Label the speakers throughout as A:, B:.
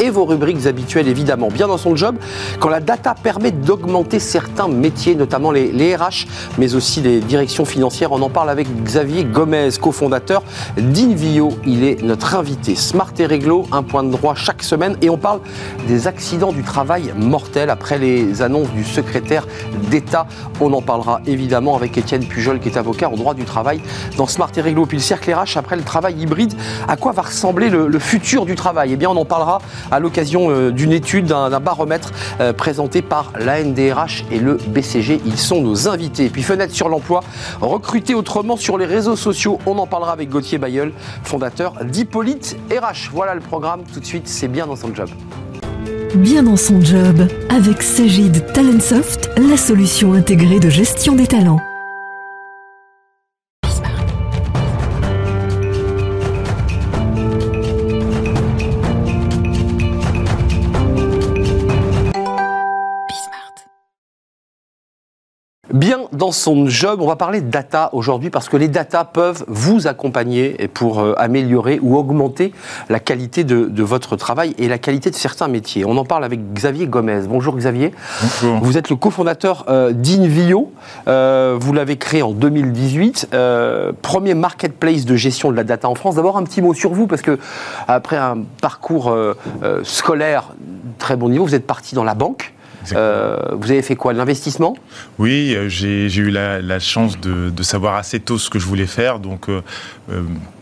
A: et vos rubriques habituelles évidemment. Bien dans son job, quand la data permet d'augmenter certains métiers, notamment les, RH, mais aussi les directions financières. On en parle avec Xavier Gomez, cofondateur d'Invio. Il est notre invité. Smart et réglo, un point de droit chaque semaine. Et on parle des accidents du travail mortels après les annonces du secrétaire d'État. On en parlera évidemment avec Étienne Pujol qui est avocat en droit du travail dans Smart et Réglo. Puis le cercle RH, après le travail hybride, à quoi va ressembler le, futur du travail? Eh bien, on en parlera à l'occasion euh, d'une étude, d'un baromètre euh, présenté par l'ANDRH et le BCG. Ils sont nos invités. Puis, fenêtre sur l'emploi, recruter autrement sur les réseaux sociaux. On en parlera avec Gauthier Bayeul, fondateur d'Hippolyte RH. Voilà le programme. Tout de suite, c'est bien dans son job.
B: Bien dans son job, avec Cégide Talentsoft, la solution intégrée de gestion des talents.
A: Dans son job, on va parler de data aujourd'hui parce que les data peuvent vous accompagner pour euh, améliorer ou augmenter la qualité de, votre travail et la qualité de certains métiers. On en parle avec Xavier Gomez. Bonjour Xavier. Bonjour. Vous êtes le cofondateur euh, d'Invio. Euh, vous l'avez créé en 2018. premier marketplace de gestion de la data en France. D'abord un petit mot sur vous parce que après un parcours scolaire très bon niveau, vous êtes parti dans la banque. Euh, vous avez fait quoi L'investissement?
C: Oui, euh, j'ai eu la, chance de, savoir assez tôt ce que je voulais faire. Donc, euh,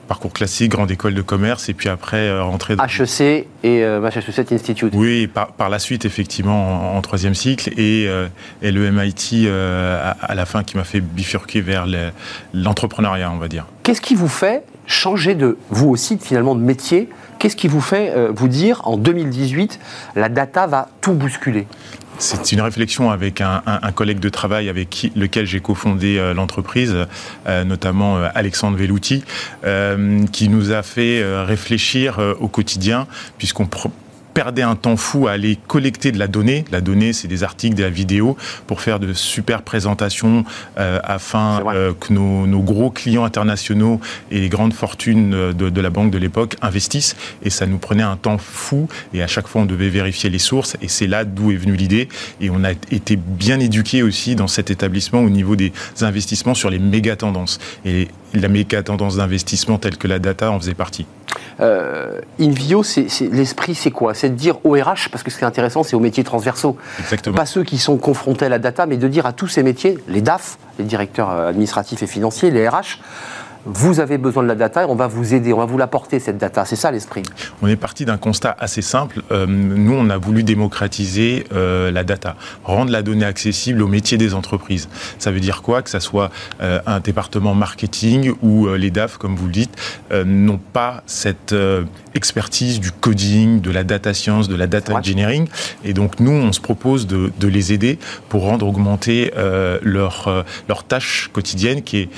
C: parcours classique, grande école de commerce, et puis après rentrer
A: dans... HEC et Massachusetts Institute.
C: Oui, par, la suite, effectivement, en, troisième cycle, et, le MIT à, la fin qui m'a fait bifurquer vers l'entrepreneuriat, on va dire.
A: Qu'est-ce qui vous fait changer de, vous aussi, finalement, de métier? Qu'est-ce qui vous fait vous dire, en 2018, la data va tout bousculer?
C: C'est une réflexion avec un, collègue de travail avec lequel j'ai cofondé euh, l'entreprise, euh, notamment euh, Alexandre Vellouti, qui nous a fait réfléchir au quotidien, puisqu'on perdait un temps fou à aller collecter de la donnée. La donnée, c'est des articles, de la vidéo, pour faire de super présentations euh, afin euh, que nos, gros clients internationaux et les grandes fortunes de, la banque de l'époque investissent. Et ça nous prenait un temps fou. Et à chaque fois, on devait vérifier les sources. Et c'est là d'où est venue l'idée. Et on a été bien éduqués aussi dans cet établissement au niveau des investissements sur les méga tendances. Et la méga tendance d'investissement telle que la data en faisait partie.
A: Euh, Invio, l'esprit, c'est quoi? C'est de dire au RH, parce que ce qui est intéressant, c'est aux métiers transversaux.
C: Exactement.
A: Pas ceux qui sont confrontés à la data, mais de dire à tous ces métiers, les DAF, les directeurs euh, administratifs et financiers, les RH, vous avez besoin de la data et on va vous aider, on va vous l'apporter cette data. C'est ça l'esprit.
C: On est parti d'un constat assez simple. Euh, nous, on a voulu démocratiser euh, la data, rendre la donnée accessible au métier des entreprises. Ça veut dire quoi? Que ça soit euh, un département marketing ou les DAF, comme vous le dites, n'ont pas cette expertise du coding, de la data science, de la data engineering. Et donc, nous, on se propose de, de les aider pour rendre augmenter leur, leur tâche quotidienne qui est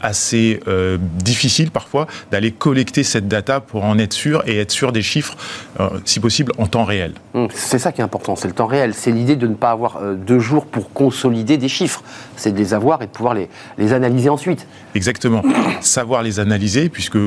C: assez euh, difficile parfois d'aller collecter cette data pour en être sûr et être sûr des chiffres, euh, si possible, en temps réel.
A: Hum, c'est ça qui est important, c'est le temps réel. C'est l'idée de ne pas avoir euh, deux jours pour consolider des chiffres. C'est de les avoir et de pouvoir les, les analyser ensuite.
C: Exactement. Savoir les analyser, puisque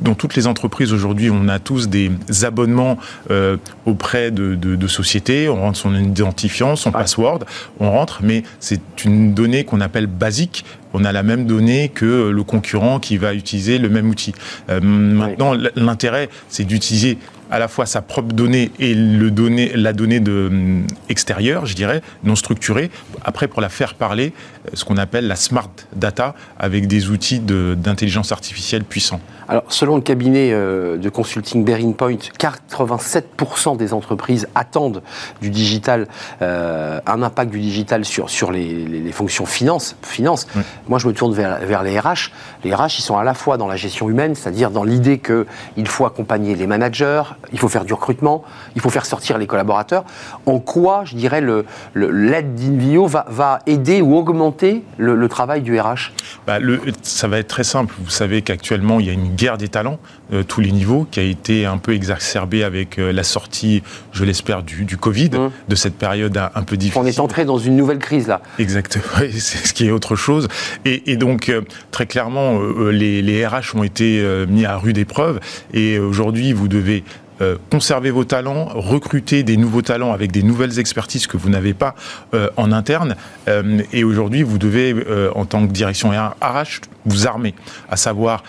C: dans toutes les entreprises aujourd'hui, on a tous des abonnements euh, auprès de, sociétés. On rentre son identifiant, son password, on rentre, mais c'est une donnée qu'on appelle basique. On a la même donnée que le concurrent qui va utiliser le même outil. Euh, maintenant, l'intérêt, c'est d'utiliser à la fois sa propre donnée et le donné, la donnée de, hum, extérieure, je dirais, non structurée, après pour la faire parler, euh, ce qu'on appelle la smart data, avec des outils d'intelligence artificielle puissants.
A: Alors, selon le cabinet euh, de consulting Bearing Point, 87% des entreprises attendent du digital, euh, un impact du digital sur, sur les, fonctions finance. finance. Moi, je me tourne vers, vers les RH. Les RH, ils sont à la fois dans la gestion humaine, c'est-à-dire dans l'idée qu'il faut accompagner les managers, il faut faire du recrutement, il faut faire sortir les collaborateurs. En quoi, je dirais, l'aide le, d'Invio va, va, aider ou augmenter le, travail du RH
C: bah, le, Ça va être très simple. Vous savez qu'actuellement, il y a une guerre des talents tous les niveaux, qui a été un peu exacerbé avec la sortie, je l'espère, du, du Covid, mmh. de cette période un, peu difficile.
A: On est entré dans une nouvelle crise là.
C: Exactement, c'est ce qui est autre chose. Et, donc, très clairement, les, les, RH ont été mis à rude épreuve. Et aujourd'hui, vous devez euh, conserver vos talents, recruter des nouveaux talents avec des nouvelles expertises que vous n'avez pas euh, en interne. Euh, et aujourd'hui, vous devez, en tant que direction RH, vous armer, à savoir,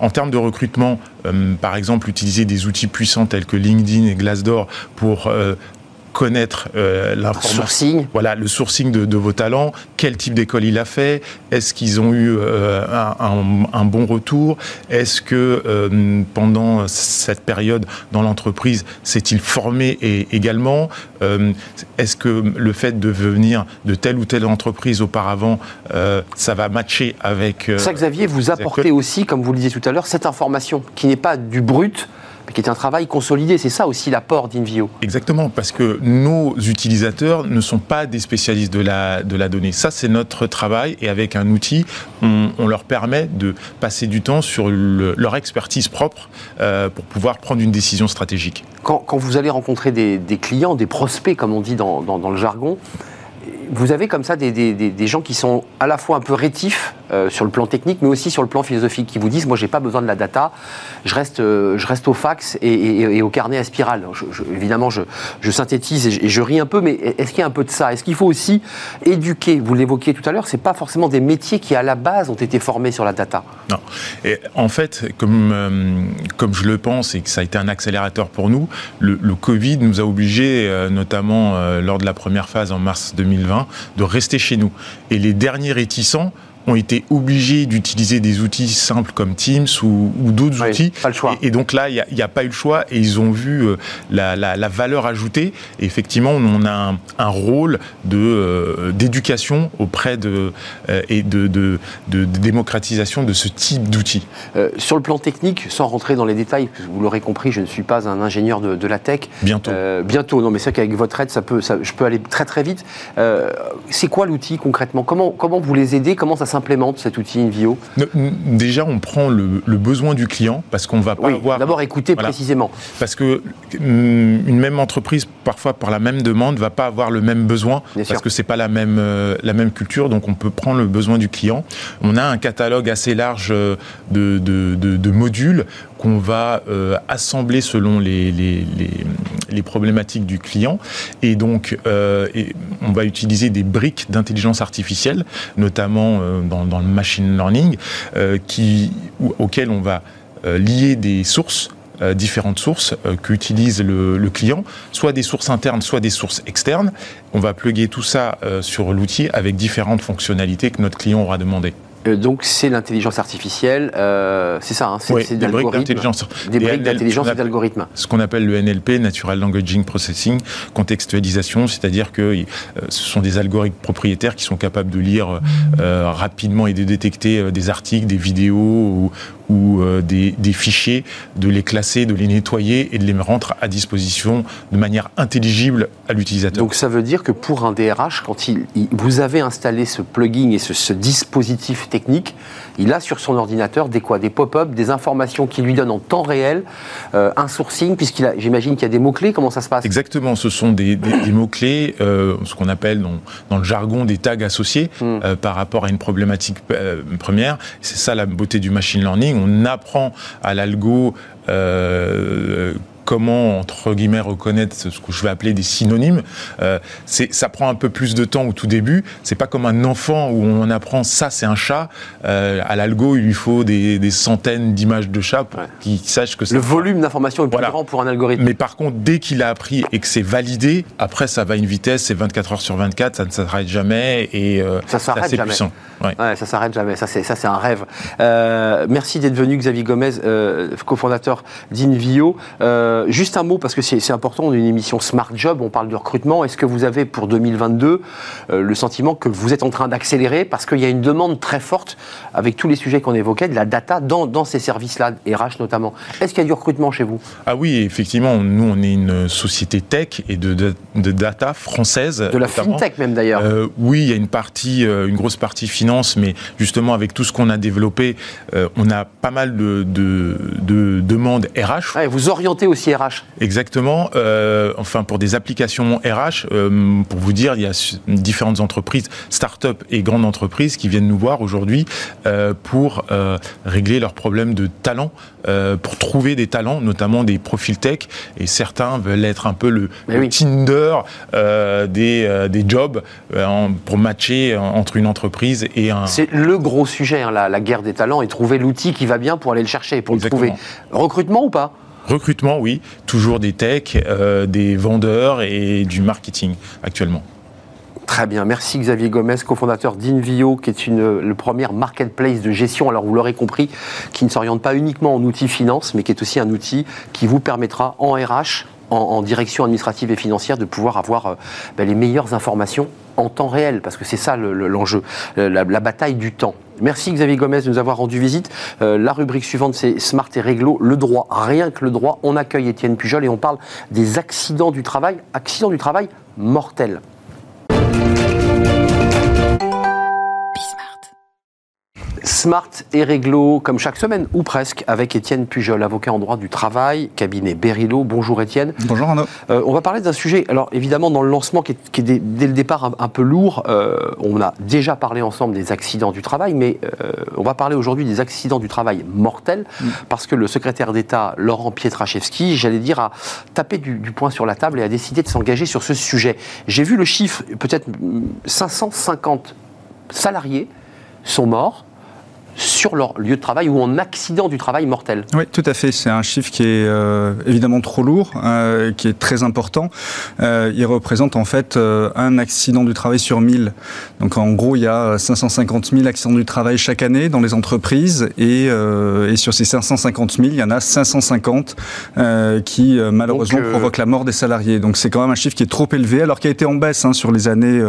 C: en termes de recrutement, par exemple, utiliser des outils puissants tels que LinkedIn et Glassdoor pour connaître euh,
A: l'information.
C: Voilà, le sourcing de, vos talents, quel type d'école il a fait, est-ce qu'ils ont eu euh, un, bon retour, est-ce que euh, pendant cette période dans l'entreprise s'est-il formé et, également, est-ce que le fait de venir de telle ou telle entreprise auparavant, ça va matcher avec...
A: ça, Xavier, vous apportez aussi, comme vous le disiez tout à l'heure, cette information qui n'est pas du brut, qui est un travail consolidé. C'est ça aussi l'apport d'Invio.
C: Exactement, parce que nos utilisateurs ne sont pas des spécialistes de la, de la donnée. Ça, c'est notre travail et avec un outil, on, leur permet de passer du temps sur leur expertise propre euh, pour pouvoir prendre une décision stratégique.
A: Quand, vous allez rencontrer des, clients, des prospects, comme on dit dans, dans le jargon, vous avez comme ça des, gens qui sont à la fois un peu rétifs euh, sur le plan technique, mais aussi sur le plan philosophique, qui vous disent moi j'ai pas besoin de la data, je reste, euh, je reste au fax et, au carnet à spirale. évidemment, je, synthétise et je, ris un peu, mais est-ce qu'il y a un peu de ça? Est-ce qu'il faut aussi éduquer? Vous l'évoquiez tout à l'heure, c'est pas forcément des métiers qui à la base ont été formés sur la data.
C: Non. Et en fait, comme euh, je le pense et que ça a été un accélérateur pour nous, le Covid nous a obligés, notamment lors de la première phase en mars 2020, de rester chez nous. Et les derniers réticents ont été obligés d'utiliser des outils simples comme Teams ou, d'autres outils.
A: Pas le choix.
C: Et, donc là, il n'y a, pas eu le choix et ils ont vu euh, la, valeur ajoutée. Et effectivement, on a un, rôle de euh, d'éducation auprès de euh, et de, de, démocratisation de ce type d'outils.
A: sur le plan technique, sans rentrer dans les détails, vous l'aurez compris, je ne suis pas un ingénieur de, la tech.
C: Bientôt.
A: bientôt. Non, mais c'est qu'avec votre aide, ça peut, ça, je peux aller très très vite. c'est quoi l'outil concrètement? Comment comment vous les aidez? Comment ça implémente cet outil InVio
C: Déjà, on prend le, besoin du client parce qu'on va pas
A: oui, D'abord, écouter précisément.
C: Parce que mm, une même entreprise, parfois par la même demande, va pas avoir le même besoin parce que c'est pas la même euh, la même culture. Donc, on peut prendre le besoin du client. On a un catalogue assez large euh, de, de, modules qu'on va euh, assembler selon les, problématiques du client. Et donc, et on va utiliser des briques d'intelligence artificielle, notamment dans, le machine learning, euh, qui, auquel on va euh, lier des sources euh, différentes sources qu'utilise le, le, client, soit des sources internes, soit des sources externes. On va plugger tout ça sur l'outil avec différentes fonctionnalités que notre client aura demandé.
A: Euh, donc c'est l'intelligence artificielle, euh, c'est ça, hein,
C: c'est des briques d'intelligence.
A: Des briques d'intelligence et d'algorithme.
C: Ce qu'on appelle le NLP, Natural Languaging Processing, contextualisation, c'est-à-dire que euh, ce sont des algorithmes propriétaires qui sont capables de lire rapidement et de détecter des articles, des vidéos ou, ou des, des, fichiers, de les classer, de les nettoyer et de les rendre à disposition de manière intelligible à l'utilisateur.
A: Donc ça veut dire que pour un DRH, quand vous avez installé ce plugin et ce dispositif technique, il a sur son ordinateur des quoi? Des pop-up, des informations qui lui donnent en temps réel, euh, un sourcing, puisqu'il a, j'imagine qu'il y a des mots-clés, comment ça se passe?
C: Exactement, ce sont des, mots-clés, euh, ce qu'on appelle dans, le jargon des tags associés hmm. euh, par rapport à une problématique première. C'est ça la beauté du machine learning, on apprend à l'algo comment, entre guillemets, reconnaître ce que je vais appeler des synonymes. Euh, ça prend un peu plus de temps au tout début. C'est pas comme un enfant où on apprend ça, c'est un chat. Euh, à l'algo, il lui faut des, centaines d'images de chats pour qu'il sache que c'est.
A: Le volume d'information est plus grand pour un algorithme.
C: Mais par contre, dès qu'il a appris et que c'est validé, après, ça va à une vitesse, c'est 24 heures sur 24, ça ne s'arrête jamais et euh,
A: ça s'arrête jamais. Puissant. Ouais. ça s'arrête jamais. Ça, c'est ça, c'est un rêve. Merci d'être venu, Xavier Gomez, cofondateur d'Invio. Euh, Euh, juste un mot, parce que c'est important, on est une émission Smart Job, on parle de recrutement. Est-ce que vous avez pour 2022 euh, le sentiment que vous êtes en train d'accélérer? Parce qu'il y a une demande très forte, avec tous les sujets qu'on évoquait, de la data dans, dans ces services-là, RH notamment Est-ce qu'il y a du recrutement chez vous?
C: Ah oui, effectivement, nous on est une société tech et de, de, data française.
A: De la fintech même d'ailleurs. Euh,
C: oui, il y a une partie, une grosse partie finance, mais justement avec tout ce qu'on a développé, on a pas mal de, de demandes RH.
A: vous orientez aussi RH.
C: Exactement. Euh, enfin, pour des applications RH, euh, pour vous dire, il y a différentes entreprises, start-up et grandes entreprises qui viennent nous voir aujourd'hui euh, pour régler leurs problèmes de talent, pour trouver des talents, notamment des profils tech. Et certains veulent être un peu le, Tinder des, des jobs pour matcher entre une entreprise et un.
A: C'est le gros sujet, hein, la, guerre des talents, et trouver l'outil qui va bien pour aller le chercher, pour le trouver. Recrutement ou pas?
C: Recrutement, oui. Toujours des techs, euh, des vendeurs et du marketing actuellement.
A: Très bien, merci Xavier Gomez, cofondateur d'Invio, qui est le premier marketplace de gestion, alors vous l'aurez compris, qui ne s'oriente pas uniquement en outils finance, mais qui est aussi un outil qui vous permettra en RH, en, direction administrative et financière, de pouvoir avoir euh, ben, les meilleures informations en temps réel, parce que c'est ça l'enjeu, la, bataille du temps. Merci Xavier Gomez de nous avoir rendu visite. Euh, la rubrique suivante, c'est Smart et Réglo, le droit, rien que le droit. On accueille Étienne Pujol et on parle des accidents du travail, accidents du travail mortels. Smart et Réglo, comme chaque semaine, ou presque, avec Étienne Pujol, avocat en droit du travail, cabinet Berilo. Bonjour Étienne.
D: Bonjour Arnaud.
A: Euh, on va parler d'un sujet, alors évidemment dans le lancement qui est, dès, le départ un, peu lourd, euh, on a déjà parlé ensemble des accidents du travail, mais euh, on va parler aujourd'hui des accidents du travail mortels, mm. parce que le secrétaire d'État Laurent Pietraszewski, j'allais dire, a tapé du, du poing sur la table et a décidé de s'engager sur ce sujet. J'ai vu le chiffre, peut-être 550 salariés sont morts sur leur lieu de travail ou en accident du travail mortel.
D: Oui, tout à fait. C'est un chiffre qui est euh, évidemment trop lourd, euh, qui est très important. Euh, il représente en fait un accident du travail sur 1000. Donc en gros, il y a 550 000 accidents du travail chaque année dans les entreprises et, et sur ces 550 000, il y en a 550 qui malheureusement provoquent la mort des salariés. Donc c'est quand même un chiffre qui est trop élevé, alors qu'il a été en baisse hein, sur les années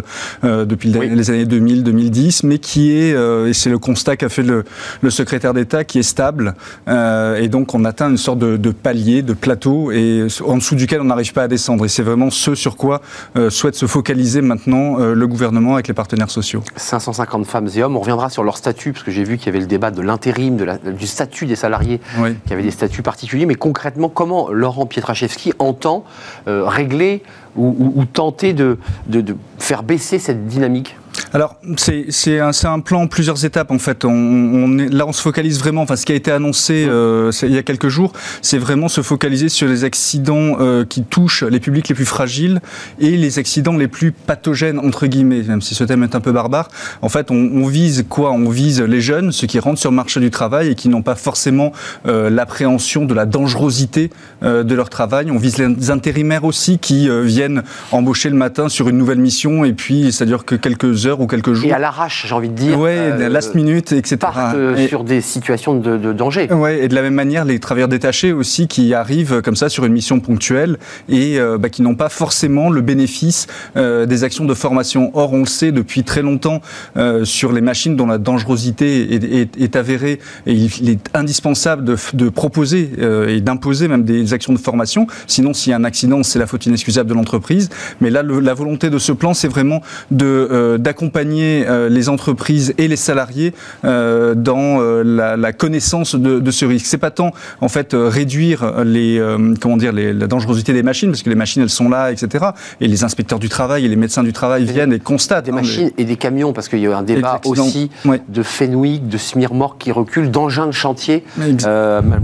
D: depuis les années 2000-2010, mais qui est, et c'est le constat qu'a fait le le, secrétaire d'État qui est stable. Euh, et donc, on atteint une sorte de, palier, de plateau, et en dessous duquel on n'arrive pas à descendre. Et c'est vraiment ce sur quoi euh, souhaite se focaliser maintenant euh, le gouvernement avec les partenaires sociaux.
A: 550 femmes et hommes. On reviendra sur leur statut, parce que j'ai vu qu'il y avait le débat de l'intérim, du statut des salariés, qui avaient des statuts particuliers. Mais concrètement, comment Laurent Pietraszewski entend régler ou, tenter de, de faire baisser cette dynamique?
D: Alors, c'est un, un, plan en plusieurs étapes, en fait. On, là, on se focalise vraiment, enfin, ce qui a été annoncé euh, il y a quelques jours, c'est vraiment se focaliser sur les accidents euh, qui touchent les publics les plus fragiles et les accidents les plus pathogènes, entre guillemets, même si ce thème est un peu barbare. En fait, on, vise quoi? On vise les jeunes, ceux qui rentrent sur le marché du travail et qui n'ont pas forcément euh, l'appréhension de la dangerosité de leur travail. On vise les intérimaires aussi qui viennent embaucher le matin sur une nouvelle mission et puis ça dure que quelques heures ou quelques jours.
A: Et à l'arrache, j'ai envie de dire.
D: Oui, euh, last minute, etc.
A: Partent euh, sur des situations de, danger.
D: Oui, et de la même manière, les travailleurs détachés aussi qui arrivent comme ça sur une mission ponctuelle et euh, bah, qui n'ont pas forcément le bénéfice des actions de formation. Or, on le sait depuis très longtemps sur les machines dont la dangerosité est, est, avérée et il, est indispensable de, de proposer et d'imposer même des actions de formation. Sinon, s'il y a un accident, c'est la faute inexcusable de l'entreprise. Mais là, la volonté de ce plan, c'est vraiment de d'accompagner euh, les entreprises et les salariés euh, dans euh, la, connaissance de, ce risque. C'est pas tant en fait réduire les comment dire les, la dangerosité des machines parce que les machines elles sont là, etc. Et les inspecteurs du travail et les médecins du travail viennent et constatent
A: des hein, machines et des camions parce qu'il y a un débat aussi de Fenwick, de Smirmork qui recule, d'engins de chantier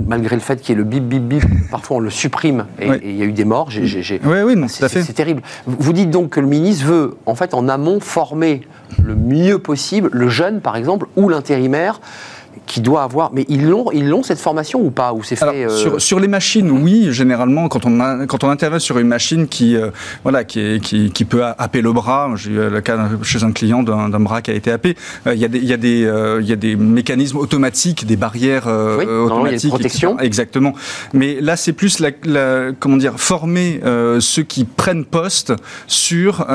A: malgré le fait qu'il y ait le bip bip bip. Parfois on le supprime et, il y a eu des morts.
D: oui, oui,
A: c'est terrible. Vous dites donc que le ministre veut en fait en amont former le mieux possible le jeune, par exemple, ou l'intérimaire qui doit avoir. Mais ils l'ont, ils l'ont cette formation ou pas Ou c'est
D: fait sur, sur, les machines, oui. Généralement, quand on quand on intervient sur une machine qui voilà qui, qui, qui peut happer le bras, j'ai eu le cas chez un client d'un bras qui a été happé. Il y a des y a des y a des mécanismes automatiques, des barrières oui, automatiques,
A: protection.
D: Exactement. Mais là, c'est plus la, la, comment dire former ceux qui prennent poste sur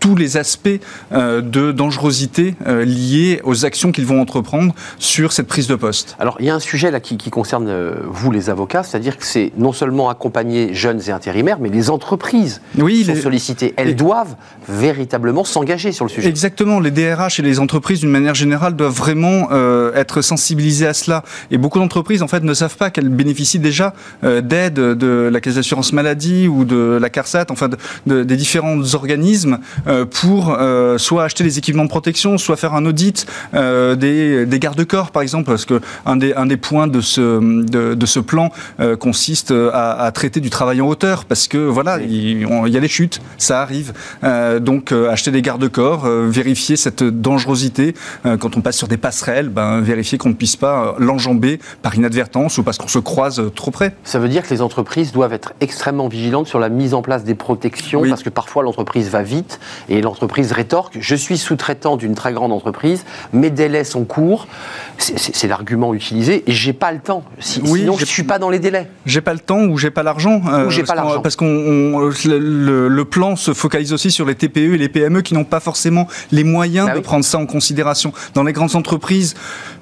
D: tous les aspects euh, de dangerosité euh, liés aux actions qu'ils vont entreprendre sur cette prise de poste?
A: Alors, il y a un sujet là qui, concerne euh, vous, les avocats, c'est-à-dire que c'est non seulement accompagner jeunes et intérimaires, mais les entreprises oui, sont sollicitées. Elles doivent véritablement s'engager sur le sujet.
D: Exactement. Les DRH et les entreprises, d'une manière générale, doivent vraiment être sensibilisées à cela. Et beaucoup d'entreprises, en fait, ne savent pas qu'elles bénéficient déjà d'aide de la Caisse d'assurance maladie ou de la CARSAT, enfin, de, des différents organismes euh, pour euh, soit acheter des équipements de protection, soit faire un audit euh, des, des garde-corps, par exemple, parce que un des, un des points de ce, de, de ce plan consiste à, à, traiter du travail en hauteur, parce que voilà, il, il, y a des chutes, ça arrive. donc acheter des garde-corps, vérifier cette dangerosité quand on passe sur des passerelles, ben, vérifier qu'on ne puisse pas l'enjamber par inadvertance ou parce qu'on se croise trop près.
A: Ça veut dire que les entreprises doivent être extrêmement vigilantes sur la mise en place des protections, parce que parfois l'entreprise va vite et l'entreprise rétorque Je suis sous-traitant d'une très grande entreprise, mes délais sont courts. C'est l'argument utilisé et j'ai pas le temps. sinon, je suis pas dans les délais.
D: J'ai pas le temps ou j'ai pas l'argent.
A: Euh, j'ai pas l'argent.
D: Parce qu'on le, le, plan se focalise aussi sur les TPE et les PME qui n'ont pas forcément les moyens bah de prendre ça en considération. Dans les grandes entreprises,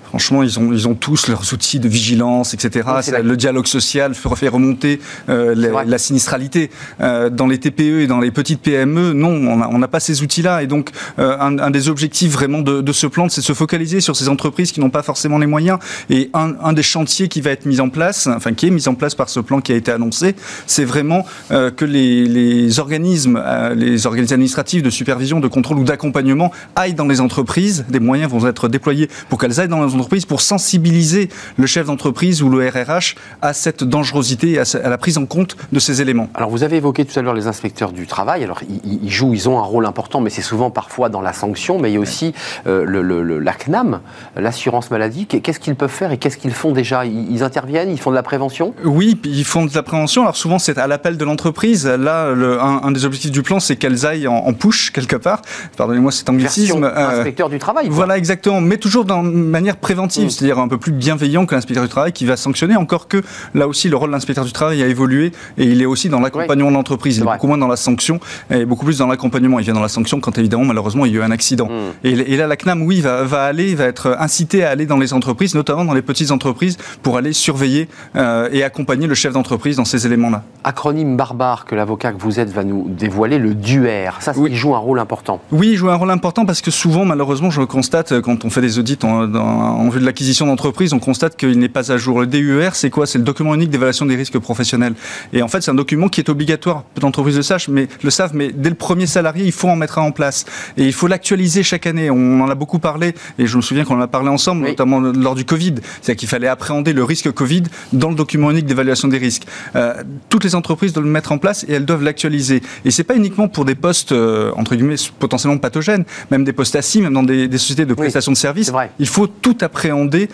D: Franchement, ils ont, ils ont tous leurs outils de vigilance, etc. Le dialogue social fait remonter euh, la, sinistralité. Euh, dans les TPE et dans les petites PME, non, on n'a pas ces outils-là. Et donc, euh, un, un, des objectifs vraiment de, de ce plan, c'est de se focaliser sur ces entreprises qui n'ont pas forcément les moyens. Et un, un, des chantiers qui va être mis en place, enfin qui est mis en place par ce plan qui a été annoncé, c'est vraiment que les, les organismes, les organismes administratifs de supervision, de contrôle ou d'accompagnement aillent dans les entreprises. Des moyens vont être déployés pour qu'elles aillent dans les entreprises pour sensibiliser le chef d'entreprise ou le RRH à cette dangerosité et à la prise en compte de ces éléments.
A: Alors vous avez évoqué tout à l'heure les inspecteurs du travail. Alors ils, jouent, ils ont un rôle important, mais c'est souvent parfois dans la sanction. Mais il y a aussi euh, le, la CNAM, l'assurance maladie. Qu'est-ce qu'ils peuvent faire et qu'est-ce qu'ils font déjà? Ils, interviennent, ils font de la prévention?
D: Oui, ils font de la prévention. Alors souvent c'est à l'appel de l'entreprise. Là, le, un, des objectifs du plan, c'est qu'elles aillent en, push quelque part. Pardonnez-moi cet anglicisme.
A: Euh, inspecteur du travail.
D: Voilà exactement, mais toujours de manière préventive, mm. c'est-à-dire un peu plus bienveillant que l'inspecteur du travail qui va sanctionner, encore que là aussi le rôle de l'inspecteur du travail a évolué et il est aussi dans l'accompagnement de l'entreprise. Il est beaucoup moins dans la sanction et beaucoup plus dans l'accompagnement. Il vient dans la sanction quand évidemment malheureusement il y a eu un accident. Mm. Et, là la CNAM, oui, va, va, aller, va être incité à aller dans les entreprises, notamment dans les petites entreprises, pour aller surveiller euh, et accompagner le chef d'entreprise dans ces éléments-là.
A: Acronyme barbare que l'avocat que vous êtes va nous dévoiler, le DUER. Ça, il joue un rôle important.
D: Oui, il joue un rôle important parce que souvent, malheureusement, je constate quand on fait des audits en, en vue de l'acquisition d'entreprise, on constate qu'il n'est pas à jour. Le DUR, c'est quoi? C'est le document unique d'évaluation des risques professionnels. Et en fait, c'est un document qui est obligatoire. Peu d'entreprises le savent, mais le savent, mais dès le premier salarié, il faut en mettre un en place. Et il faut l'actualiser chaque année. On en a beaucoup parlé, et je me souviens qu'on en a parlé ensemble, notamment lors du Covid. C'est-à-dire qu'il fallait appréhender le risque Covid dans le document unique d'évaluation des risques. Euh, toutes les entreprises doivent le mettre en place et elles doivent l'actualiser. Et c'est pas uniquement pour des postes, euh, entre guillemets, potentiellement pathogènes, même des postes assis, même dans des, des sociétés de prestation de services. Il faut tout appréhender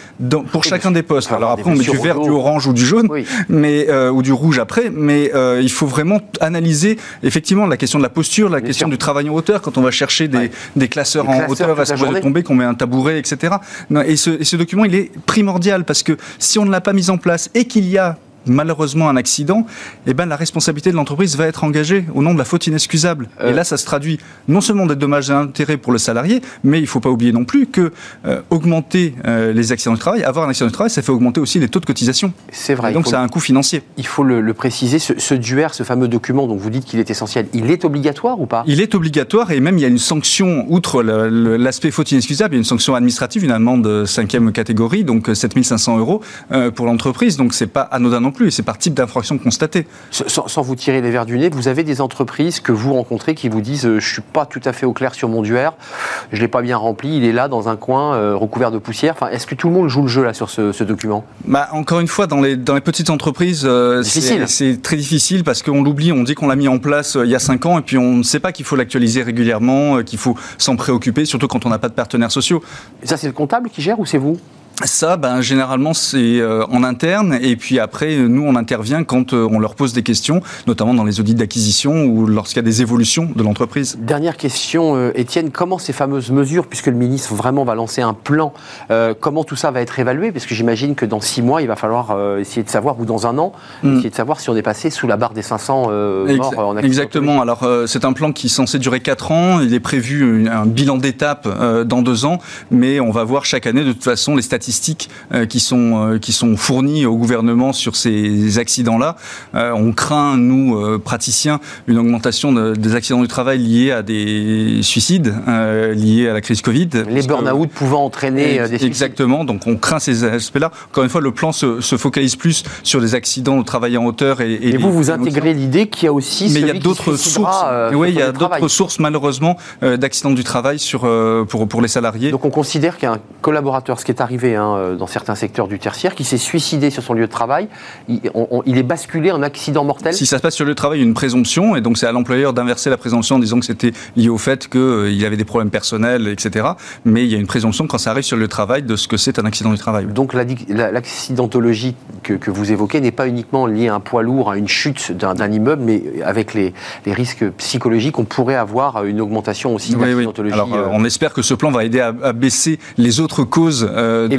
D: pour chacun des postes. Alors après, on met du vert, du orange ou du jaune, mais euh, ou du rouge après, mais euh, il faut vraiment analyser effectivement la question de la posture, la question du travail en hauteur quand on va chercher des, des classeurs en hauteur, est-ce qu'on va tomber, qu'on met un tabouret, etc. Et ce, et ce document, il est primordial parce que si on ne l'a pas mis en place et qu'il y a malheureusement un accident, eh ben, la responsabilité de l'entreprise va être engagée au nom de la faute inexcusable. Et euh. là, ça se traduit non seulement des dommages et intérêts pour le salarié, mais il ne faut pas oublier non plus que euh, augmenter euh, les accidents de travail, avoir un accident de travail, ça fait augmenter aussi les taux de cotisation.
A: C'est vrai.
D: Et donc ça a un coût financier.
A: Il faut le, préciser, ce, ce, DUR, ce fameux document dont vous dites qu'il est essentiel, il est obligatoire ou pas?
D: Il est obligatoire et même il y a une sanction, outre l'aspect faute inexcusable, il y a une sanction administrative, une amende cinquième catégorie, donc 7500 euros pour l'entreprise. Donc c'est pas anodin non plus, et c'est par type d'infraction constatée.
A: Sans, vous tirer les verres du nez, vous avez des entreprises que vous rencontrez qui vous disent euh, je suis pas tout à fait au clair sur mon duer, je l'ai pas bien rempli, il est là dans un coin euh, recouvert de poussière. Enfin, est-ce que tout le monde joue le jeu là sur ce, document?
D: Bah, encore une fois, dans les, dans les petites entreprises, euh, c'est très difficile parce qu'on l'oublie, on dit qu'on l'a mis en place il y a 5 ans et puis on ne sait pas qu'il faut l'actualiser régulièrement, qu'il faut s'en préoccuper, surtout quand on n'a pas de partenaires sociaux.
A: Et ça, c'est le comptable qui gère ou c'est vous?
D: Ça, ben, généralement, c'est euh, en interne. Et puis après, nous, on intervient quand euh, on leur pose des questions, notamment dans les audits d'acquisition ou lorsqu'il y a des évolutions de l'entreprise.
A: Dernière question, euh, Étienne. Comment ces fameuses mesures, puisque le ministre vraiment va lancer un plan, comment tout ça va être évalué? Parce que j'imagine que dans six mois, il va falloir essayer de savoir, ou dans un an, hmm. essayer de savoir si on est passé sous la barre des 500 morts en.
D: Exactement. Alors, c'est un plan qui est censé durer quatre ans. Il est prévu un bilan d'étape dans deux ans. Mais on va voir chaque année, de toute façon, les statistiques euh, qui sont euh, qui sont fournis au gouvernement sur ces accidents-là. Euh, on craint nous praticiens une augmentation des accidents du travail liés à des suicides liés à la crise Covid.
A: Les burn-out pouvant entraîner des suicides.
D: Exactement. Donc on craint ces aspects-là. Encore une fois, le plan se, focalise plus sur les accidents au travail en hauteur et.
A: Et, vous vous intégrez l'idée qu'il y a aussi
D: mais il y a d'autres sources. oui, il y a d'autres sources malheureusement d'accidents du travail sur pour pour les salariés.
A: Donc on considère qu'un collaborateur, ce qui est arrivé Hein, euh, dans certains secteurs du tertiaire, qui s'est suicidé sur son lieu de travail. Il, est basculé en accident mortel.
D: Si ça se passe sur le lieu de travail, il y a une présomption, et donc c'est à l'employeur d'inverser la présomption en disant que c'était lié au fait qu'il euh, avait des problèmes personnels, etc. Mais il y a une présomption quand ça arrive sur le lieu de travail de ce que c'est un accident du travail.
A: Donc l'accidentologie que, vous évoquez n'est pas uniquement liée à un poids lourd, à une chute d'un immeuble, mais avec les, risques psychologiques, on pourrait avoir une augmentation aussi d'accidentologie.
D: Alors, euh, on espère que ce plan va aider à, baisser les autres causes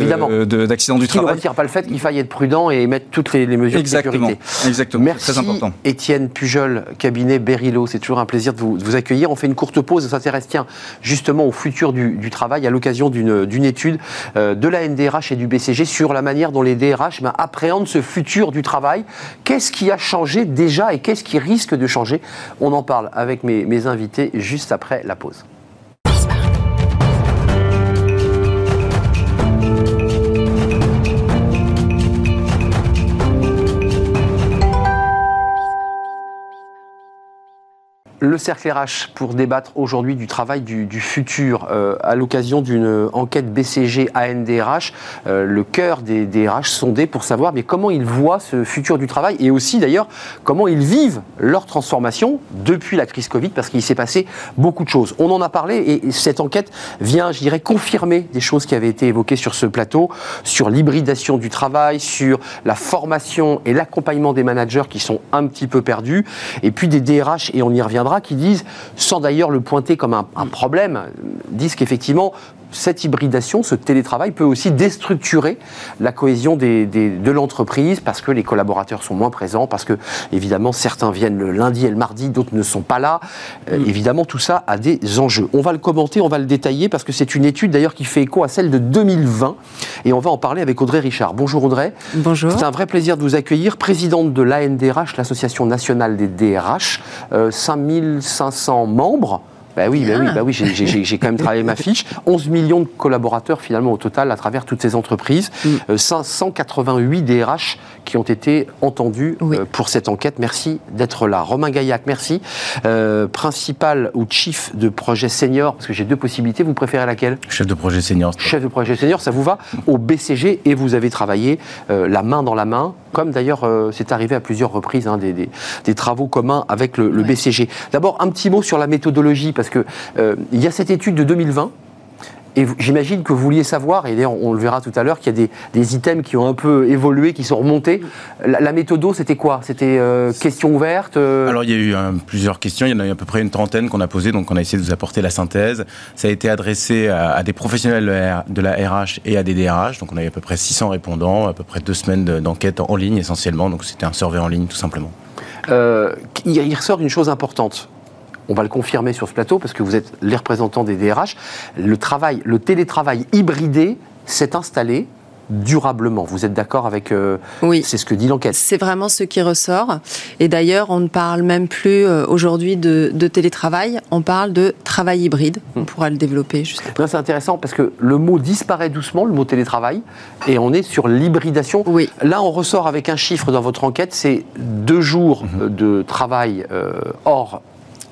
D: d'accident du travail.
A: Qui ne retire pas le fait qu'il faille être prudent et mettre toutes les, mesures
D: Exactement.
A: de
D: sécurité. Exactement.
A: Merci, très important. Étienne Pujol, cabinet Berilo. C'est toujours un plaisir de vous, accueillir. On fait une courte pause et s'intéresse justement au futur du, travail à l'occasion d'une étude euh, de la NDRH et du BCG sur la manière dont les DRH ben, appréhendent ce futur du travail. Qu'est-ce qui a changé déjà et qu'est-ce qui risque de changer? On en parle avec mes invités juste après la pause. Le cercle RH pour débattre aujourd'hui du travail du, futur euh, à l'occasion d'une enquête BCG ANDRH, euh, le cœur des DRH sondés pour savoir mais comment ils voient ce futur du travail et aussi d'ailleurs comment ils vivent leur transformation depuis la crise Covid parce qu'il s'est passé beaucoup de choses. On en a parlé et cette enquête vient, je dirais, confirmer des choses qui avaient été évoquées sur ce plateau, sur l'hybridation du travail, sur la formation et l'accompagnement des managers qui sont un petit peu perdus et puis des DRH et on y reviendra qui disent, sans d'ailleurs le pointer comme un, problème, disent qu'effectivement, cette hybridation, ce télétravail peut aussi déstructurer la cohésion de l'entreprise parce que les collaborateurs sont moins présents, parce que évidemment certains viennent le lundi et le mardi, d'autres ne sont pas là. Euh, mm. évidemment, tout ça a des enjeux. On va le commenter, on va le détailler parce que c'est une étude d'ailleurs qui fait écho à celle de 2020 et on va en parler avec Audrey Richard. Bonjour Audrey.
E: Bonjour.
A: C'est un vrai plaisir de vous accueillir, présidente de l'ANDRH, l'Association nationale des DRH, 5500 euh, membres. Bah oui, bah oui, bah oui j'ai quand même travaillé ma fiche. 11 millions de collaborateurs finalement au total à travers toutes ces entreprises. 588 mm. DRH euh, qui ont été entendus euh, pour cette enquête. Merci d'être là. Romain Gaillac, merci. Euh, principal ou chief de projet senior, parce que j'ai deux possibilités. Vous préférez laquelle?
F: Chef de projet senior.
A: Chef de projet senior, ça vous va? Au BCG et vous avez travaillé la main dans la main, comme d'ailleurs c'est arrivé à plusieurs reprises, hein, des, travaux communs avec le, le BCG. D'abord, un petit mot sur la méthodologie parce qu'il euh, y a cette étude de 2020 et j'imagine que vous vouliez savoir, et d'ailleurs on le verra tout à l'heure, qu'il y a des, items qui ont un peu évolué, qui sont remontés. La, la méthode, c'était quoi? C'était euh, questions ouvertes
F: euh Alors il y a eu plusieurs questions, il y en a eu à peu près une trentaine qu'on a posées, donc on a essayé de vous apporter la synthèse. Ça a été adressé à, des professionnels de la RH et à des DRH, donc on a eu à peu près 600 répondants, à peu près deux semaines d'enquête en ligne essentiellement, donc c'était un survey en ligne tout simplement.
A: il ressort une chose importante on va le confirmer sur ce plateau parce que vous êtes les représentants des DRH, le travail, le télétravail hybridé s'est installé durablement. Vous êtes d'accord avec
E: euh, Oui.
A: C'est ce que dit l'enquête.
E: C'est vraiment ce qui ressort. Et d'ailleurs, on ne parle même plus euh, aujourd'hui de, télétravail, on parle de travail hybride. On hmm. pourra le développer juste
A: C'est intéressant parce que le mot disparaît doucement, le mot télétravail, et on est sur l'hybridation.
E: Oui.
A: Là, on ressort avec un chiffre dans votre enquête, c'est deux jours hmm. de travail euh, hors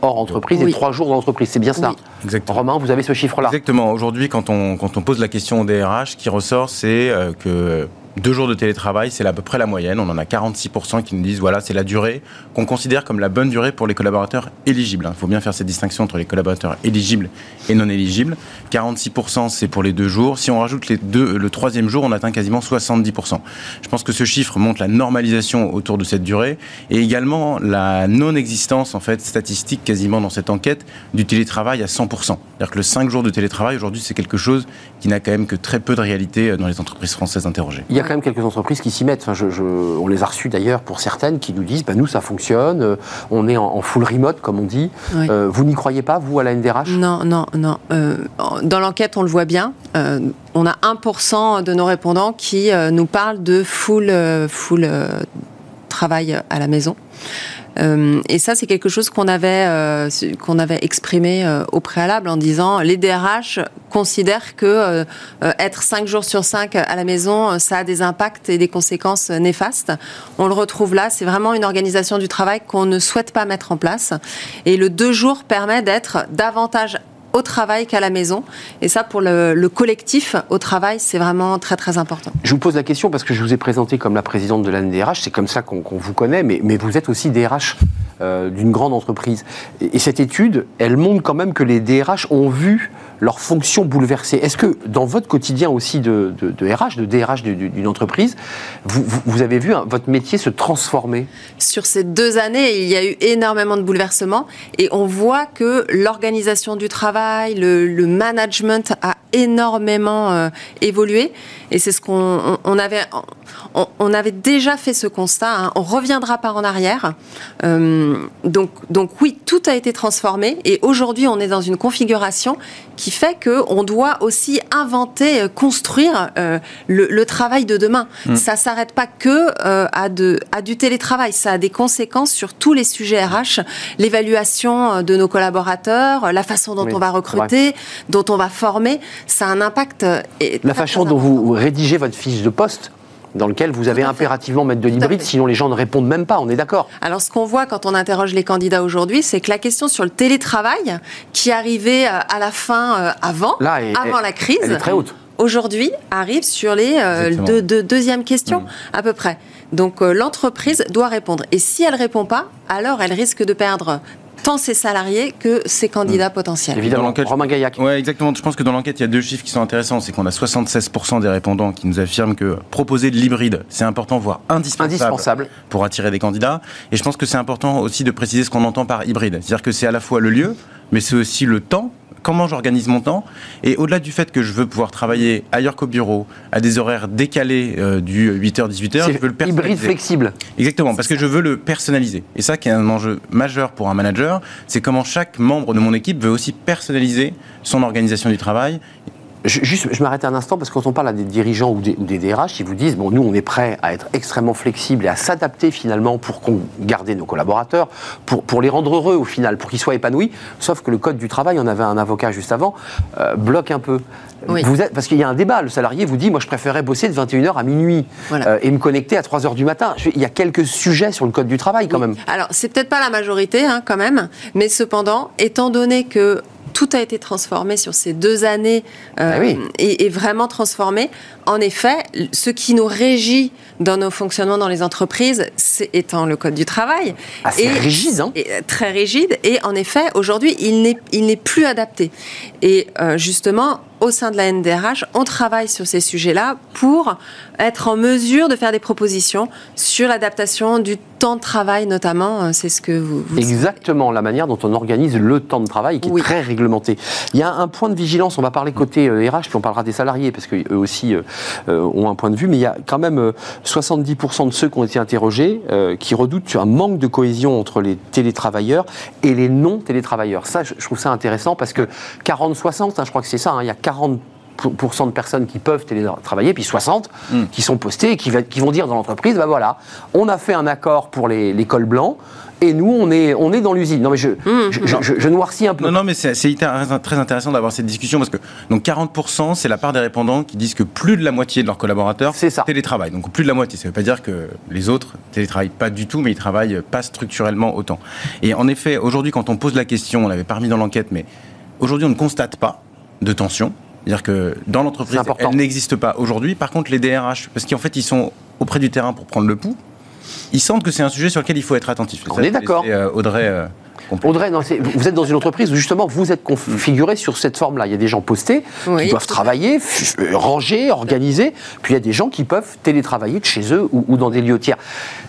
A: hors entreprise et trois jours d'entreprise. C'est bien ça
F: Exactement.
A: Romain, vous avez ce chiffre-là?
F: Exactement. Aujourd'hui, quand on, quand on pose la question au DRH, ce qui ressort, c'est euh, que deux jours de télétravail, c'est à peu près la moyenne. On en a 46% qui nous disent voilà, c'est la durée qu'on considère comme la bonne durée pour les collaborateurs éligibles. Il faut bien faire cette distinction entre les collaborateurs éligibles et non éligibles. 46% c'est pour les deux jours. Si on rajoute les deux, le troisième jour, on atteint quasiment 70%. Je pense que ce chiffre montre la normalisation autour de cette durée et également la non-existence en fait statistique quasiment dans cette enquête du télétravail à 100%. C'est-à-dire que le 5 jours de télétravail aujourd'hui c'est quelque chose qui n'a quand même que très peu de réalité dans les entreprises françaises interrogées
A: y a quand même quelques entreprises qui s'y mettent. Enfin, je, on les a reçues d'ailleurs pour certaines qui nous disent bah, nous, ça fonctionne, euh, on est en, full remote, comme on dit. Euh, vous n'y croyez pas, vous, à la NDRH
E: Non, non, non. Euh, dans l'enquête, on le voit bien. on a 1% de nos répondants qui nous parlent de full, full travail à la maison. Euh, et ça, c'est quelque chose qu'on avait, euh, qu'on avait exprimé euh, au préalable en disant les DRH considèrent que être 5 jours sur 5 à la maison, ça a des impacts et des conséquences néfastes. On le retrouve là, c'est vraiment une organisation du travail qu'on ne souhaite pas mettre en place. Et le 2 jours permet d'être davantage au travail qu'à la maison. Et ça, pour le, collectif au travail, c'est vraiment très très important.
A: Je vous pose la question parce que je vous ai présenté comme la présidente de l'ANDRH, c'est comme ça qu'on vous connaît, mais, mais, vous êtes aussi DRH euh, d'une grande entreprise. Et, et, cette étude, elle montre quand même que les DRH ont vu leur fonction bouleversée. Est-ce que dans votre quotidien aussi de, RH, de DRH d'une entreprise, vous, avez vu votre métier se transformer?
E: Sur ces deux années, il y a eu énormément de bouleversements et on voit que l'organisation du travail, le, management a énormément euh, évolué et c'est ce qu'on on, avait on, avait déjà fait ce constat. Hein. On reviendra pas en arrière. Euh, donc donc oui, tout a été transformé et aujourd'hui on est dans une configuration qui fait qu'on doit aussi inventer, euh, construire euh, le, travail de demain. Ça mm. Ça s'arrête pas que euh, à, de, à du télétravail, ça a des conséquences sur tous les sujets RH, l'évaluation de nos collaborateurs, la façon dont on va recruter, dont on va former, ça a un impact.
A: La façon dont vous rédigez votre fiche de poste dans lequel vous avez impérativement mettre de l'hybride, sinon les gens ne répondent même pas, on est d'accord
E: Alors ce qu'on voit quand on interroge les candidats aujourd'hui, c'est que la question sur le télétravail, qui arrivait euh, à la fin euh, avant, avant la crise,
A: elle est très haute.
E: Aujourd'hui, arrive sur les euh, deux, deuxièmes questions, mm. à peu près. Donc l'entreprise doit répondre. Et si elle répond pas, alors elle risque de perdre tant ses salariés que ses candidats mmh. potentiels.
A: Évidemment, Romain Gaillac.
F: Oui, exactement. Je pense que dans l'enquête, il y a deux chiffres qui sont intéressants. C'est qu'on a 76% des répondants qui nous affirment que proposer de l'hybride, c'est important, voire indispensable, indispensable, pour attirer des candidats. Et je pense que c'est important aussi de préciser ce qu'on entend par hybride. C'est-à-dire que c'est à la fois le lieu, mais c'est aussi le temps comment j'organise mon temps. Et au-delà du fait que je veux pouvoir travailler ailleurs qu'au bureau, à des horaires décalés euh, du 8h-18h, je veux le personnaliser.
A: Hybride flexible.
F: Exactement, parce que je veux le personnaliser. Et ça qui est un enjeu majeur pour un manager, c'est comment chaque membre de mon équipe veut aussi personnaliser son organisation du travail
A: je, juste, je m'arrête un instant parce que quand on parle à des dirigeants ou des, ou des, DRH, ils vous disent bon, nous, on est prêt à être extrêmement flexible et à s'adapter finalement pour garder nos collaborateurs, pour, pour les rendre heureux au final, pour qu'ils soient épanouis. Sauf que le code du travail, on avait un avocat juste avant, euh, bloque un peu. Vous êtes, parce qu'il y a un débat. Le salarié vous dit moi, je préférerais bosser de 21h à minuit euh, et me connecter à 3h du matin. il y a quelques sujets sur le code du travail quand même.
E: Alors, c'est peut-être pas la majorité hein, quand même, mais cependant, étant donné que tout a été transformé sur ces deux années euh, ah et, vraiment transformé. En effet, ce qui nous régit dans nos fonctionnements dans les entreprises, c'est étant le code du travail.
A: Ah, rigide, hein
E: Très rigide. Et en effet, aujourd'hui, il n'est plus adapté. Et euh, justement, au sein de la NDRH, on travaille sur ces sujets-là pour être en mesure de faire des propositions sur l'adaptation du temps de travail notamment. Euh, c'est ce que vous...
A: Exactement, la manière dont on organise le temps de travail qui est très réglementé. Il y a un point de vigilance, on va parler côté RH, euh, puis on parlera des salariés parce qu'eux aussi euh, ont un point de vue, mais il y a quand même 70% de ceux qui ont été interrogés qui redoutent un manque de cohésion entre les télétravailleurs et les non-télétravailleurs. Ça, je trouve ça intéressant parce que 40-60, hein, je crois que c'est ça, hein, il y a 40% de personnes qui peuvent télétravailler, puis 60 hmm. qui sont postées et qui, qui, vont dire dans l'entreprise, bah voilà, on a fait un accord pour les, les cols blancs, et nous, on est, on est dans l'usine. Non, mais je, hmm. je, noircis un peu.
F: Non, non, mais c'est très intéressant d'avoir cette discussion parce que donc 40%, c'est la part des répondants qui disent que plus de la moitié de leurs collaborateurs télétravaillent. Donc plus de la moitié. Ça ne veut pas dire que les autres télétravaillent pas du tout, mais ils travaillent pas structurellement autant. Et en effet, aujourd'hui, quand on pose la question, on l'avait pas remis dans l'enquête, mais aujourd'hui, on ne constate pas de tension C'est-à-dire que dans l'entreprise, elle n'existe pas aujourd'hui. Par contre, les DRH, parce qu'en fait, ils sont auprès du terrain pour prendre le pouls, ils sentent que c'est un sujet sur lequel il faut être attentif.
A: On est d'accord.
F: Euh, Audrey. Euh,
A: Audrey, vous êtes dans une entreprise où justement vous êtes configuré sur cette forme-là. Il y a des gens postés qui doivent travailler, euh, ranger, organiser. Puis il y a des gens qui peuvent télétravailler de chez eux ou, dans des lieux tiers.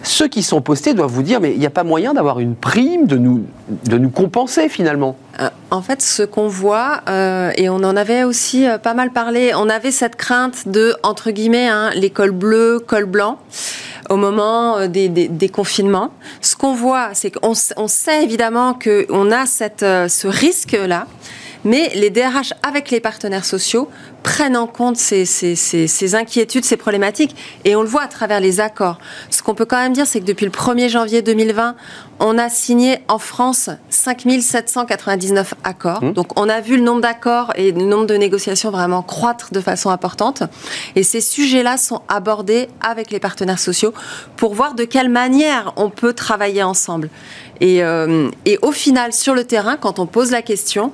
A: Ceux qui sont postés doivent vous dire mais il n'y a pas moyen d'avoir une prime, de nous, de nous compenser finalement.
E: En fait, ce qu'on voit, et on en avait aussi pas mal parlé, on avait cette crainte de, entre guillemets, hein, les cols bleus, cols blancs au moment euh, des, confinements. Ce qu'on voit, c'est qu'on on sait évidemment qu'on a euh, ce risque-là, mais les DRH, avec les partenaires sociaux, prennent en compte ces, ces, inquiétudes, ces problématiques, et on le voit à travers les accords. Ce qu'on peut quand même dire, c'est que depuis le 1er janvier 2020, on a signé en France 5799 accords. Mmh. Donc on a vu le nombre d'accords et le nombre de négociations vraiment croître de façon importante. Et ces sujets-là sont abordés avec les partenaires sociaux pour voir de quelle manière on peut travailler ensemble. Et, euh, et au final, sur le terrain, quand on pose la question,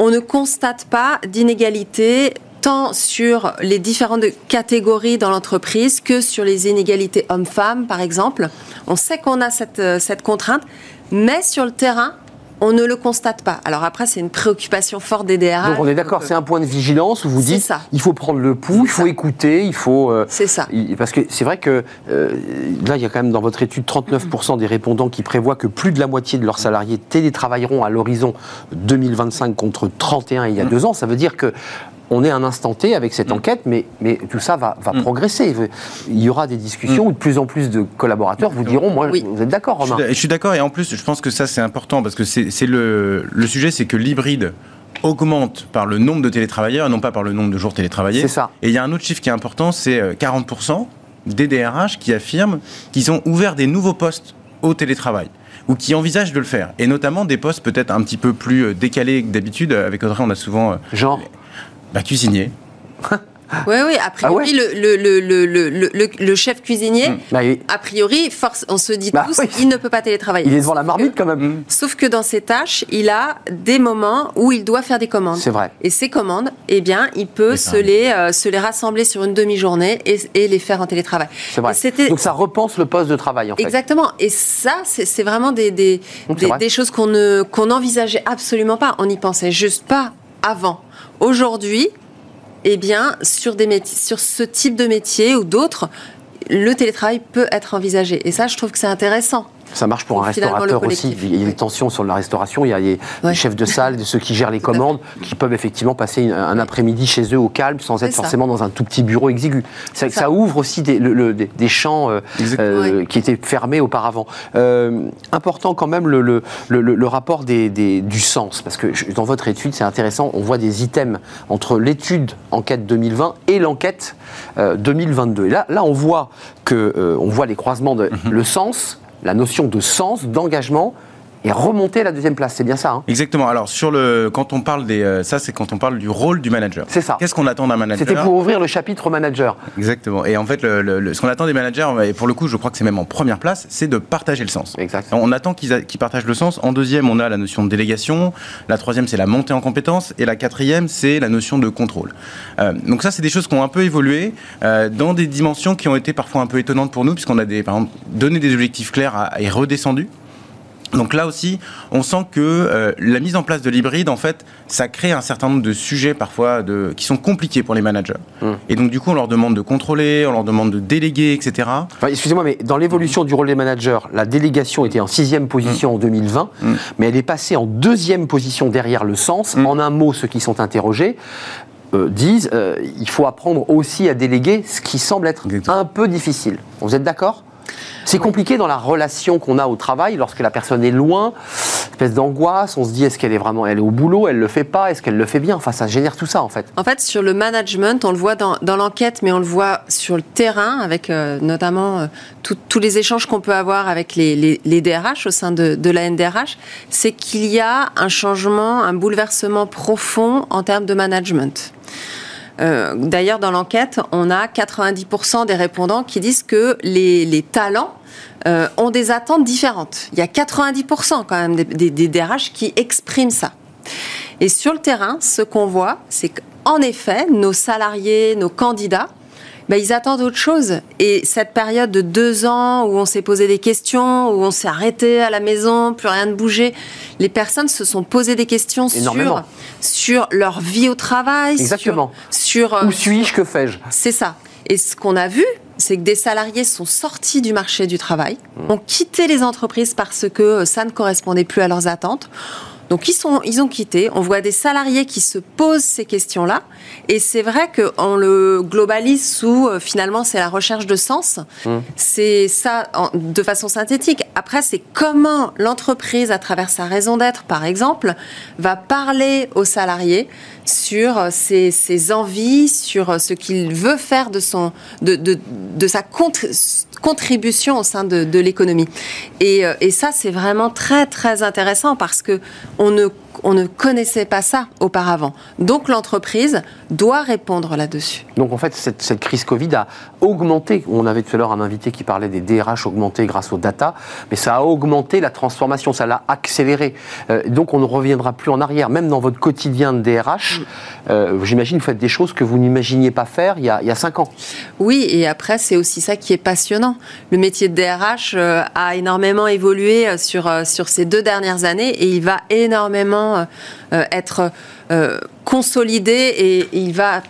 E: on ne constate pas d'inégalité tant sur les différentes catégories dans l'entreprise que sur les inégalités hommes-femmes, par exemple. On sait qu'on a cette, euh, cette contrainte, mais sur le terrain, on ne le constate pas. Alors après, c'est une préoccupation forte des DRH.
A: Donc on est d'accord, c'est un point de vigilance où vous dites ça. il faut prendre le pouls, il faut écouter, il faut.
E: Euh, c'est ça.
A: parce que c'est vrai que euh, là, il y a quand même dans votre étude 39% des répondants qui prévoient que plus de la moitié de leurs salariés télétravailleront à l'horizon 2025 contre 31 il y a deux ans. Ça veut dire que on est un instant T avec cette mm. enquête, mais, mais tout ça va, va mm. progresser. Il y aura des discussions mm. où de plus en plus de collaborateurs vous diront, moi, vous êtes d'accord, Romain
F: Je suis d'accord, et en plus, je pense que ça, c'est important, parce que c'est le, le sujet, c'est que l'hybride augmente par le nombre de télétravailleurs, non pas par le nombre de jours télétravaillés.
A: C'est ça.
F: Et il y a un autre chiffre qui est important, c'est 40% euh, des DRH qui affirment qu'ils ont ouvert des nouveaux postes au télétravail ou qui envisagent de le faire. Et notamment des postes peut-être un petit peu plus euh, décalés que d'habitude. Avec Audrey, on a souvent... Euh,
A: Genre?
F: Bah, cuisinier.
E: Oui, oui, a priori, ah le, le, le, le, chef cuisinier, hmm. bah a priori, force, on se dit bah tous, il ne peut pas télétravailler.
A: Il est devant la marmite quand même. Hmm.
E: Sauf que dans ses tâches, il a des moments où il doit faire des commandes.
A: C'est vrai.
E: Et ces commandes, eh bien, il peut se les, euh, se les rassembler sur une demi-journée et, et, les faire en télétravail.
A: C'est vrai. Donc ça repense le poste de travail, en fait.
E: Exactement. Et ça, c'est vraiment des, des, des, des choses qu'on n'envisageait absolument pas. On n'y pensait juste pas avant. Aujourd'hui, eh bien, sur, des sur ce type de métier ou d'autres, le télétravail peut être envisagé. Et ça, je trouve que c'est intéressant.
A: Ça marche pour un restaurateur aussi. Il y a des tensions sur la restauration. Il y a les, chefs de salle, ceux qui gèrent les commandes, qui peuvent effectivement passer un après-midi chez eux au calme sans être forcément dans un tout petit bureau exigu. Ça, ça. ouvre aussi des, des champs euh, euh, qui étaient fermés auparavant. Euh, important quand même le, le rapport des, du sens, parce que dans votre étude, c'est intéressant, on voit des items entre l'étude enquête 2020 et l'enquête 2022. Et là, là, on voit que on voit les croisements de mhm. le sens la notion de sens, d'engagement et remonter à la deuxième place. C'est bien ça. Hein
F: Exactement. Alors sur le, quand on parle des, euh, ça c'est quand on parle du rôle du manager.
A: C'est ça.
F: Qu'est-ce qu'on attend d'un manager?
A: C'était pour ouvrir le chapitre manager.
F: Exactement. Et en fait, le, ce qu'on attend des managers, et pour le coup, je crois que c'est même en première place, c'est de partager le sens.
A: Exactement.
F: On attend qu'ils partagent le sens. En deuxième, on a la notion de délégation. La troisième, c'est la montée en compétences. Et la quatrième, c'est la notion de contrôle. Euh, donc ça, c'est des choses qui ont un peu évolué euh, dans des dimensions qui ont été parfois un peu étonnantes pour nous, puisqu'on a des, par exemple, donné des objectifs clairs et redescendu. Donc là aussi, on sent que euh, la mise en place de l'hybride, en fait, ça crée un certain nombre de sujets parfois de, qui sont compliqués pour les managers. Mmh. Et donc du coup, on leur demande de contrôler, on leur demande de déléguer, etc.
A: Excusez-moi, mais dans l'évolution du rôle des managers, la délégation était en sixième position en 2020, mmh. mais elle est passée en deuxième position derrière le sens. En un mot, ceux qui sont interrogés, euh, disent euh, il faut apprendre aussi à déléguer, ce qui semble être un peu difficile. Vous êtes d'accord? C'est compliqué dans la relation qu'on a au travail lorsque la personne est loin, espèce d'angoisse, on se dit est-ce qu'elle est vraiment elle est au boulot, elle le fait pas, est-ce qu'elle le fait bien? Enfin, ça génère tout ça en fait.
E: En fait, sur le management, on le voit dans, l'enquête, mais on le voit sur le terrain avec euh, notamment euh, tous les échanges qu'on peut avoir avec les, DRH au sein de, la NDRH, c'est qu'il y a un changement, un bouleversement profond en termes de management. Euh, d'ailleurs, dans l'enquête, on a 90% des répondants qui disent que les, talents euh, ont des attentes différentes. Il y a 90% quand même des, DRH qui expriment ça. Et sur le terrain, ce qu'on voit, c'est qu'en effet, nos salariés, nos candidats, ben, ils attendent autre chose. Et cette période de deux ans où on s'est posé des questions, où on s'est arrêté à la maison, plus rien ne bougeait, les personnes se sont posé des questions sur, sur leur vie au travail.
A: Exactement.
E: Sur,
A: Où suis-je Que fais-je?
E: C'est ça. Et ce qu'on a vu, c'est que des salariés sont sortis du marché du travail, mmh. ont quitté les entreprises parce que ça ne correspondait plus à leurs attentes. Donc ils, sont, ils ont quitté. On voit des salariés qui se posent ces questions-là. Et c'est vrai qu'on le globalise sous, euh, finalement, c'est la recherche de sens. Mmh. C'est ça de façon synthétique. Après, c'est comment l'entreprise, à travers sa raison d'être, par exemple, va parler aux salariés sur euh, ses, envies, sur euh, ce qu'il veut faire de, son, de, de, de sa contribution au sein de, de l'économie. Et, et ça, c'est vraiment très, très intéressant parce que on ne on ne connaissait pas ça auparavant. Donc l'entreprise doit répondre là-dessus.
A: Donc en fait, cette, crise Covid a augmenté, on avait tout à l'heure un invité qui parlait des DRH augmentés grâce aux data, mais ça a augmenté la transformation, ça l'a accéléré. Euh, donc on ne reviendra plus en arrière. Même dans votre quotidien de DRH, euh, j'imagine vous faites des choses que vous n'imaginiez pas faire il y, a, il y a cinq ans.
E: Oui, et après, c'est aussi ça qui est passionnant. Le métier de DRH euh, a énormément évolué sur, sur ces deux dernières années et il va énormément euh, être euh, consolidé et il va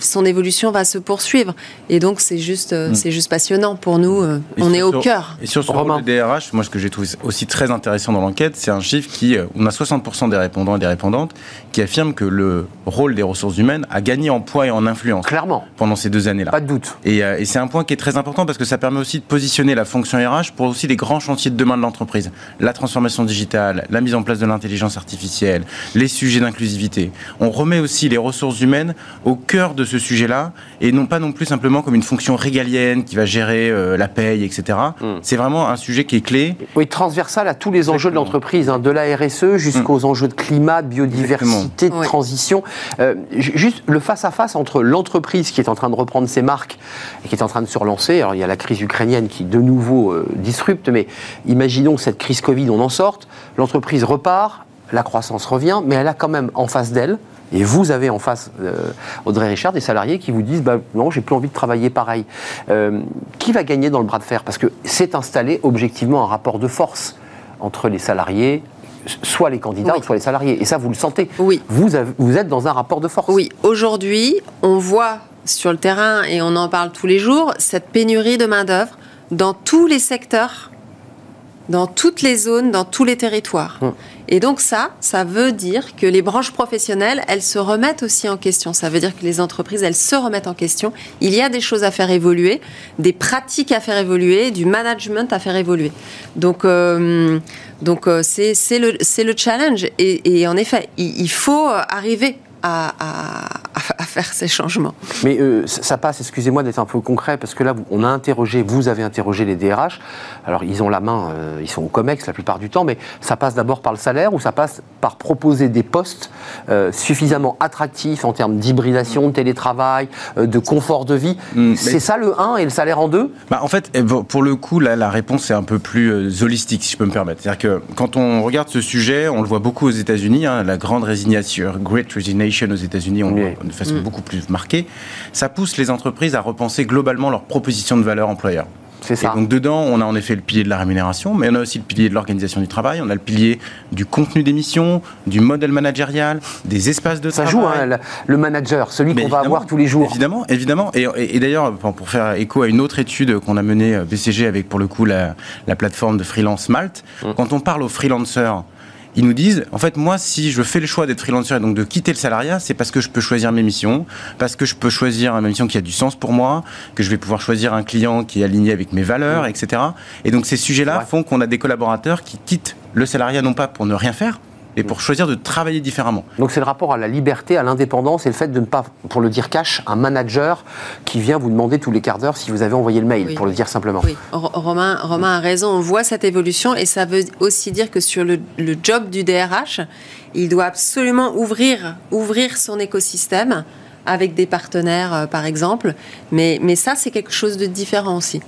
E: son évolution va se poursuivre. Et donc, c'est juste, euh, mm. c'est juste passionnant pour nous. Euh, on est au cœur.
F: Et sur ce rôle de DRH, moi, ce que j'ai trouvé aussi très intéressant dans l'enquête, c'est un chiffre qui, euh, on a 60% des répondants et des répondantes qui affirment que le rôle des ressources humaines a gagné en poids et en influence.
A: Clairement.
F: Pendant ces deux années-là.
A: Pas de doute.
F: Et, et c'est un point qui est très important parce que ça permet aussi de positionner la fonction RH pour aussi les grands chantiers de demain de l'entreprise. La transformation digitale, la mise en place de l'intelligence artificielle, les sujets d'inclusivité. On remet aussi les ressources humaines au cœur de ce sujet-là et non pas non plus simplement comme une fonction régalienne qui va gérer euh, la paye, etc. Hmm. C'est vraiment un sujet qui est clé.
A: Oui, transversal à tous les enjeux de l'entreprise, hein, de la RSE jusqu'aux hmm. enjeux de climat, de biodiversité, de transition. Euh, juste le face-à-face entre l'entreprise qui est en train de reprendre ses marques et qui est en train de se relancer. Alors il y a la crise ukrainienne qui de nouveau euh, disrupte, mais imaginons que cette crise Covid, on en sorte, l'entreprise repart, la croissance revient, mais elle a quand même en face d'elle et vous avez en face, euh, Audrey Richard, des salariés qui vous disent bah, Non, j'ai plus envie de travailler pareil. Euh, qui va gagner dans le bras de fer? Parce que c'est installé objectivement un rapport de force entre les salariés, soit les candidats, soit les salariés. Et ça, vous le sentez.
E: Oui.
A: Vous, vous êtes dans un rapport de force.
E: Oui. Aujourd'hui, on voit sur le terrain, et on en parle tous les jours, cette pénurie de main-d'œuvre dans tous les secteurs dans toutes les zones, dans tous les territoires. Hum. Et donc ça, ça veut dire que les branches professionnelles, elles se remettent aussi en question. Ça veut dire que les entreprises, elles se remettent en question. Il y a des choses à faire évoluer, des pratiques à faire évoluer, du management à faire évoluer. Donc, euh, donc euh, c'est le, le challenge. Et, en effet, il, il faut arriver à, faire ces changements.
A: Mais euh, ça passe, excusez-moi d'être un peu concret, parce que là, on a interrogé, vous avez interrogé les DRH. Alors, ils ont la main, euh, ils sont au COMEX la plupart du temps, mais ça passe d'abord par le salaire ou ça passe par proposer des postes euh, suffisamment attractifs en termes d'hybridation, de télétravail, de confort de vie? Mm, c'est ça le 1 et le salaire en 2
F: bah, En fait, eh, pour le coup, là, la réponse est un peu plus holistique, si je peux me permettre. C'est-à-dire que quand on regarde ce sujet, on le voit beaucoup aux États-Unis, hein, la grande résignation, Great Resignation aux États-Unis, on de façon mm. beaucoup plus marquée, ça pousse les entreprises à repenser globalement leur proposition de valeur employeur.
A: C'est ça.
F: Et donc dedans, on a en effet le pilier de la rémunération, mais on a aussi le pilier de l'organisation du travail, on a le pilier du contenu des missions, du modèle managérial, des espaces de
A: ça
F: travail.
A: Ça joue, hein, le manager, celui qu'on va avoir tous les jours.
F: Évidemment, évidemment. Et, d'ailleurs, pour faire écho à une autre étude qu'on a menée euh, BCG avec pour le coup la, la plateforme de freelance Malte, mm. quand on parle aux freelancers ils nous disent, en fait, moi, si je fais le choix d'être freelancer et donc de quitter le salariat, c'est parce que je peux choisir mes missions, parce que je peux choisir une mission qui a du sens pour moi, que je vais pouvoir choisir un client qui est aligné avec mes valeurs, etc. Et donc ces sujets-là font qu'on a des collaborateurs qui quittent le salariat non pas pour ne rien faire, et pour choisir de travailler différemment.
A: Donc c'est le rapport à la liberté, à l'indépendance et le fait de ne pas, pour le dire cash, un manager qui vient vous demander tous les quarts d'heure si vous avez envoyé le mail, pour le dire simplement.
E: Oui, Romain, Romain a raison, on voit cette évolution et ça veut aussi dire que sur le, le job du DRH, il doit absolument ouvrir, ouvrir son écosystème avec des partenaires, euh, par exemple. Mais, mais ça, c'est quelque chose de différent aussi.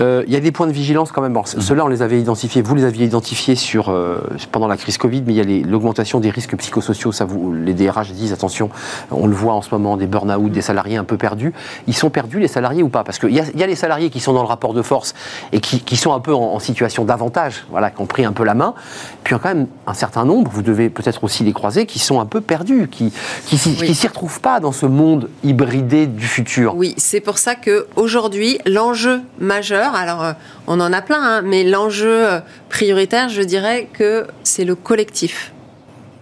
A: Euh, il y a des points de vigilance quand même. Bon,
F: Mhm.
A: Ceux-là, on les avait identifiés, vous les aviez identifiés sur, euh, pendant la crise Covid, mais il y a l'augmentation des risques psychosociaux. Ça vous, les DRH disent, attention, on le voit en ce moment, des burn-out, des salariés un peu perdus. Ils sont perdus, les salariés, ou pas? Parce qu'il y a, il y a les salariés qui sont dans le rapport de force et qui, qui sont un peu en, en situation d'avantage, voilà, qui ont pris un peu la main. Puis il y a quand même un certain nombre, vous devez peut-être aussi les croiser, qui sont un peu perdus, qui qui s'y
E: Oui.
A: qui s'y retrouvent pas dans ce monde hybridé du futur.
E: Oui, c'est pour ça que aujourd'hui, l'enjeu majeur, alors euh, on en a plein, hein, mais l'enjeu euh, prioritaire, je dirais que c'est le collectif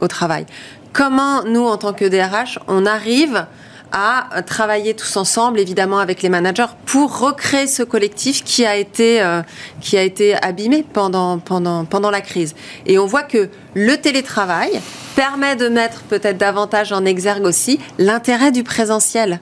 E: au travail. Comment nous, en tant que DRH, on arrive à travailler tous ensemble, évidemment avec les managers, pour recréer ce collectif qui a été, euh, qui a été abîmé pendant, pendant, pendant la crise. Et on voit que le télétravail permet de mettre peut-être davantage en exergue aussi l'intérêt du présentiel.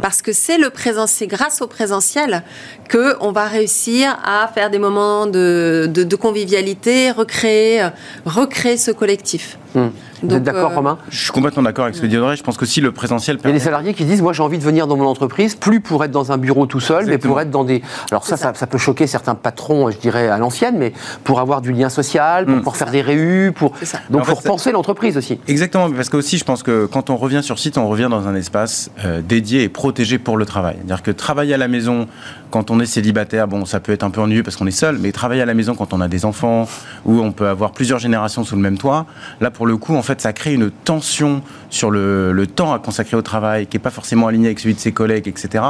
E: Parce que c'est le présent, c'est grâce au présentiel que on va réussir à faire des moments de, de, de convivialité, recréer, recréer ce collectif.
A: Hmm. Vous êtes d'accord,
E: euh,
A: Romain?
F: Je suis complètement d'accord avec ce que dit Audrey. Je pense que si le présentiel
A: Il y a
F: permet...
A: des salariés qui disent moi j'ai envie de venir dans mon entreprise plus pour être dans un bureau tout seul mais pour être dans des alors ça,
E: ça.
A: ça ça peut choquer certains patrons je dirais à l'ancienne mais pour avoir du lien social pour
F: Mm.
A: pouvoir faire des réus pour donc pour
F: ça-
A: penser l'entreprise aussi
F: Exactement, parce que aussi je pense que quand on revient sur site, on revient dans un espace euh, dédié et protégé pour le travail. C'est-à-dire que travailler à la maison quand on est célibataire, bon, ça peut être un peu ennuyeux parce qu'on est seul, mais travailler à la maison quand on a des enfants ou on peut avoir plusieurs générations sous le même toit, là pour le coup, en fait, ça crée une tension sur le, temps à consacrer au travail qui est pas forcément aligné avec celui de ses collègues, etc.,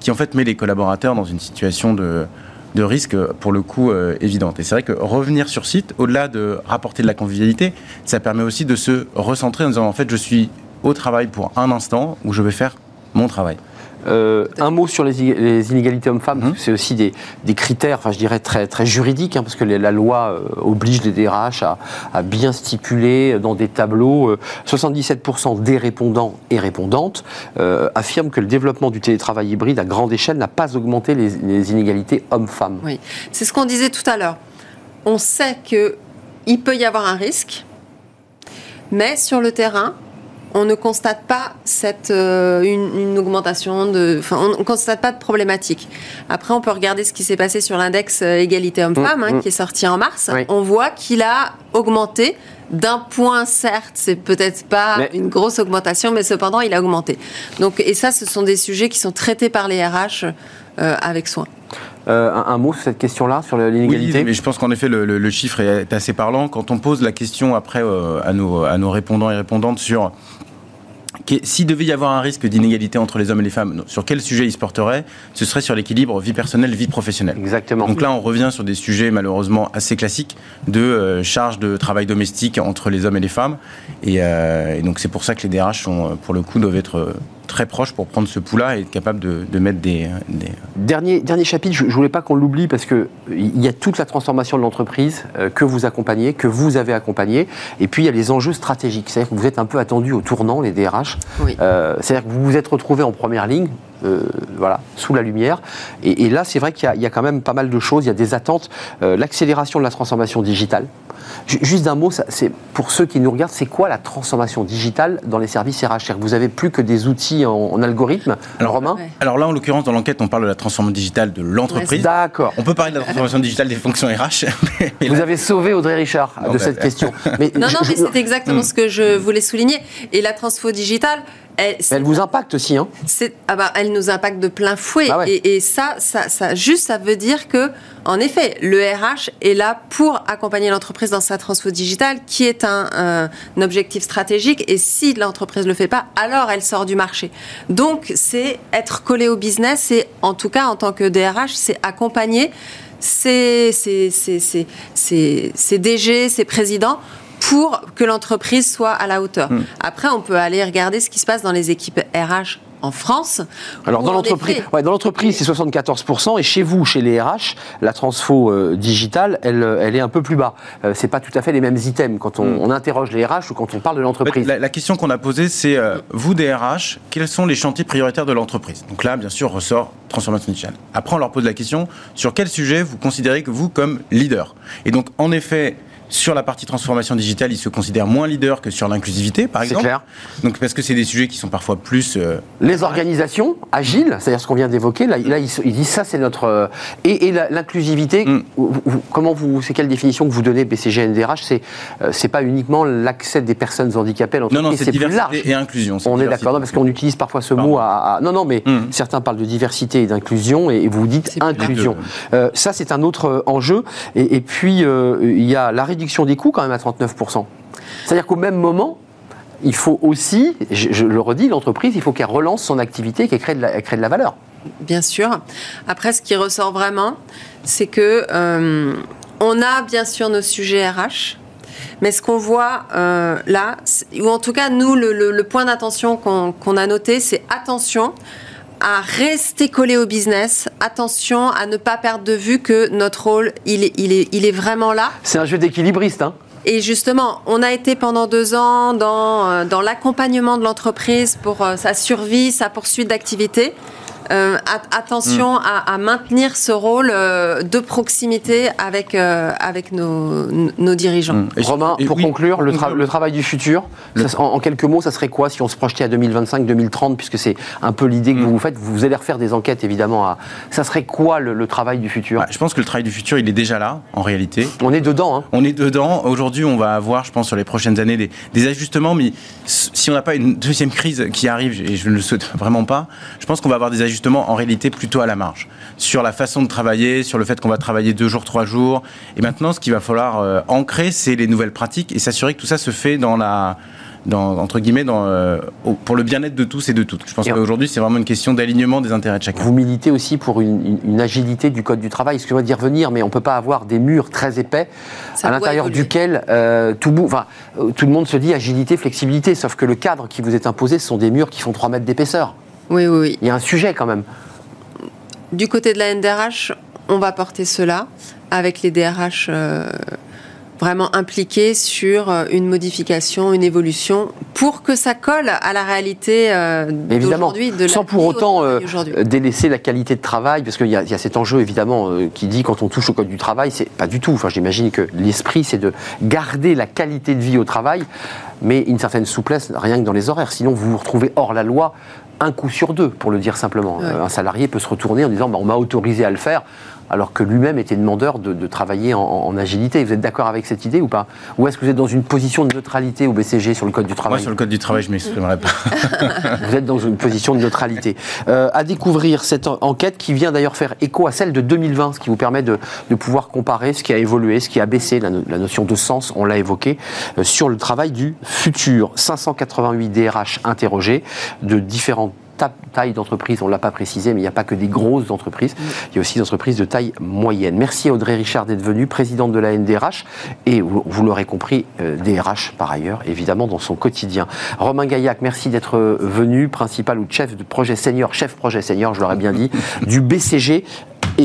F: qui en fait met les collaborateurs dans une situation de de risque pour le coup euh, évidente. Et c'est vrai que revenir sur site, au-delà de rapporter de la convivialité, ça permet aussi de se recentrer en disant en fait je suis au travail pour un instant où je vais faire mon travail.
A: Euh, un mot sur les, inégalités hommes-femmes,
F: Mhm.
A: c'est aussi des, des critères, enfin je dirais très, très juridiques, hein, parce que les- la loi euh, oblige les DRH à, à bien stipuler dans des tableaux. euh, 77% des répondants et répondantes euh, affirment que le développement du télétravail hybride à grande échelle n'a pas augmenté les, les inégalités hommes-femmes.
E: Oui, c'est ce qu'on disait tout à l'heure. On sait que il peut y avoir un risque, mais sur le terrain, on ne constate pas cette, euh, une, une augmentation de. Enfin, on ne constate pas de problématique. Après, on peut regarder ce qui s'est passé sur l'index euh, égalité homme-femme,
A: Mm,
E: hein,
A: mm.
E: qui est sorti en mars.
A: Oui.
E: On voit qu'il a augmenté d'un point, certes, c'est peut-être pas
A: Mais-
E: une grosse augmentation, mais cependant, il a augmenté. Donc, et ça, ce sont des sujets qui sont traités par les RH euh, avec soin.
A: Euh, un, un mot sur cette question-là, sur l'inégalité
F: Oui, mais je pense qu'en effet le, le- le chiffre est assez parlant. Quand on pose la question après euh, à, nos, à nos répondants et répondantes sur s'il devait y avoir un risque d'inégalité entre les hommes et les femmes, sur quel sujet il se porterait Ce serait sur l'équilibre vie personnelle, vie professionnelle.
A: Exactement.
F: Donc là, on revient sur des sujets malheureusement assez classiques de euh, charge de travail domestique entre les hommes et les femmes. Et, euh, et donc c'est pour ça que les DRH, sont, pour le coup, doivent être très proches pour prendre ce pouls-là et être capables de, de mettre des, des-
A: Dernier, dernier chapitre, je ne voulais pas qu'on l'oublie parce que il y a toute la transformation de l'entreprise euh, que vous accompagnez, que vous avez accompagné, et puis il y a les enjeux stratégiques. C'est-à-dire que vous êtes un peu attendu au tournant, les DRH.
E: Oui.
A: Euh, C'est-à-dire que vous vous êtes retrouvés en première ligne, voilà, sous la lumière. Et, et là, c'est vrai qu'il y, a- il y a quand même pas mal de choses. Il y a des attentes, euh, l'accélération de la transformation digitale. Ju- Juste d'un mot, c'est pour ceux qui nous regardent, c'est quoi la transformation digitale dans les services RH C'est-à-dire que vous avez plus que des outils en, en algorithme,
F: Alors,
A: Romain?
E: Ouais.
F: Alors là, en l'occurrence, dans l'enquête, on parle de la transformation digitale de l'entreprise.
A: D'accord.
F: On peut parler de la transformation digitale des fonctions RH. mais- mais
A: Vous
F: là-
A: avez sauvé Audrey Richard
F: Non,
A: de
F: bah,
A: cette question. Mais
E: Non,
A: je-
E: non, mais
A: je-
E: c'est exactement ce que je voulais souligner. Et la transfo digitale, elle,
A: vous impacte aussi, hein
E: c'est- ah bah, elle nous impacte de plein fouet.
A: Ah ouais.
E: et, et ça, ça, ça, juste, ça veut dire que, en effet, le RH est là pour accompagner l'entreprise dans sa transfo digitale, qui est un, un- un objectif stratégique. Et si l'entreprise le fait pas, alors elle sort du marché. Donc, c'est être collé au business. Et en tout cas, en tant que DRH, c'est accompagner ces- ces DG, ces présidents pour que l'entreprise soit à la hauteur.
A: Hmm.
E: Après, on peut aller regarder ce qui se passe dans les équipes RH en France.
A: Alors dans
E: en
A: l'entreprise,
E: effet,
A: ouais, dans l'entreprise c'est 74% et chez vous, chez les RH, la transfo euh, digitale, elle, euh, elle est un peu plus bas. Euh, c'est pas tout à fait les mêmes items quand on,
F: Mm.
A: on interroge les RH ou quand on parle de
F: En fait,
A: l'entreprise.
F: la, la question qu'on a posée, c'est euh, vous, DRH, quels sont les chantiers prioritaires de l'entreprise? Donc là, bien sûr, ressort transformation digitale. Après, on leur pose la question sur quel sujet vous considérez que vous comme leader? Et donc, en effet, Sur la partie transformation digitale, ils se considèrent moins leaders que sur l'inclusivité, par exemple.
A: C'est clair.
F: Donc parce que c'est des sujets qui sont parfois plus. Euh,
A: les organisations agiles, c'est-à-dire ce qu'on vient d'évoquer, là, là, ils, disent ça, c'est notre. Euh, et, et l'inclusivité, mm. comment vous, c'est quelle définition que vous donnez BCG NDRH C'est euh, c'est pas uniquement l'accès des personnes handicapées à
F: l'entreprise, non, non, c'est plus large. et inclusion.
A: On est d'accord, parce qu'on utilise parfois ce mot à, Non, non, mais mm. certains parlent de diversité et d'inclusion, et, vous dites inclusion. ça, c'est un autre enjeu. Et, et puis, il y a la réduction des coûts quand même à 39%. C'est-à-dire qu'au même moment, il faut aussi, je, le redis, l'entreprise, il faut qu'elle relance son activité, qu'elle crée, de la, crée de la valeur.
E: Bien sûr. Après, ce qui ressort vraiment, c'est que euh, on a bien sûr nos sujets RH, mais ce qu'on voit euh, là, ou en tout cas nous, le, point d'attention qu'on a noté, c'est attention à rester collé au business. Attention à ne pas perdre de vue que notre rôle, il est, il est, il est vraiment là.
A: C'est un jeu d'équilibriste. Hein
E: et justement, on a été pendant deux ans dans, euh, dans l'accompagnement de l'entreprise pour euh, sa survie, sa poursuite d'activité. Euh, attention mm. à, maintenir ce rôle euh, de proximité avec, euh, avec nos, nos dirigeants. Mm.
A: Romain, pour conclure, le, le, travail du futur, en, quelques mots, ça serait quoi si on se projetait à 2025-2030, puisque c'est un peu l'idée que mm. vous faites? Vous allez refaire des enquêtes, évidemment. À, ça serait quoi le, travail du futur?
F: Je pense que le travail du futur, il est déjà là, en réalité.
A: On est dedans. Hein.
F: On est dedans. Aujourd'hui, on va avoir, je pense, sur les prochaines années, des, des ajustements, mais si on n'a pas une deuxième crise qui arrive, et je ne le souhaite vraiment pas, je pense qu'on va avoir des ajustements justement en réalité plutôt à la marge. Sur la façon de travailler, sur le fait qu'on va travailler deux jours, trois jours. Et maintenant, ce qu'il va falloir euh, ancrer, c'est les nouvelles pratiques et s'assurer que tout ça se fait dans la dans, entre guillemets, dans, euh, pour le bien-être de tous et de toutes. Je pense qu'aujourd'hui, c'est vraiment une question d'alignement des intérêts de chacun.
A: Vous militez aussi pour une, agilité du code du travail. Excusez-moi d'y revenir, mais on ne peut pas avoir des murs très épais à l'intérieur duquel euh, tout, enfin, tout le monde se dit agilité, flexibilité. Sauf que le cadre qui vous est imposé, ce sont des murs qui font 3 mètres d'épaisseur.
E: Oui, oui,
A: Il y a un sujet quand même.
E: Du côté de la NDRH, on va porter cela avec les DRH euh, vraiment impliqués sur euh, une modification, une évolution, pour que ça colle à la réalité euh, d'aujourd'hui.
A: Sans pour autant délaisser la qualité de travail, parce qu'il y, a cet enjeu évidemment qui dit quand on touche au code du travail, c'est pas du tout. Enfin, j'imagine que l'esprit, c'est de garder la qualité de vie au travail mais une certaine souplesse, rien que dans les horaires. Sinon, vous vous retrouvez hors la loi un coup sur deux, pour le dire simplement. Un salarié peut se retourner en disant bah, on m'a autorisé à le faire alors que lui-même était demandeur de, travailler en, agilité. Vous êtes d'accord avec cette idée ou pas? Ou est-ce que vous êtes dans une position de neutralité au BCG sur le Code du travail?
F: Moi, sur le Code du travail, je ne m'exprimerai pas.
A: vous êtes dans une position de neutralité. Euh, à découvrir cette enquête qui vient d'ailleurs faire écho à celle de 2020, ce qui vous permet de, pouvoir comparer ce qui a évolué, ce qui a baissé, la, notion de sens, on l'a évoqué, euh, sur le travail du futur. 588 DRH interrogés de différentes taille d'entreprise, on ne l'a pas précisé, mais il n'y a pas que des grosses entreprises, il y a aussi des entreprises de taille moyenne. Merci Audrey Richard d'être venue, présidente de la NDRH, et vous, l'aurez compris, DRH euh, par ailleurs, évidemment, dans son quotidien. Romain Gaillac, merci d'être venu, principal ou chef de projet senior, chef projet senior, je l'aurais bien dit, du BCG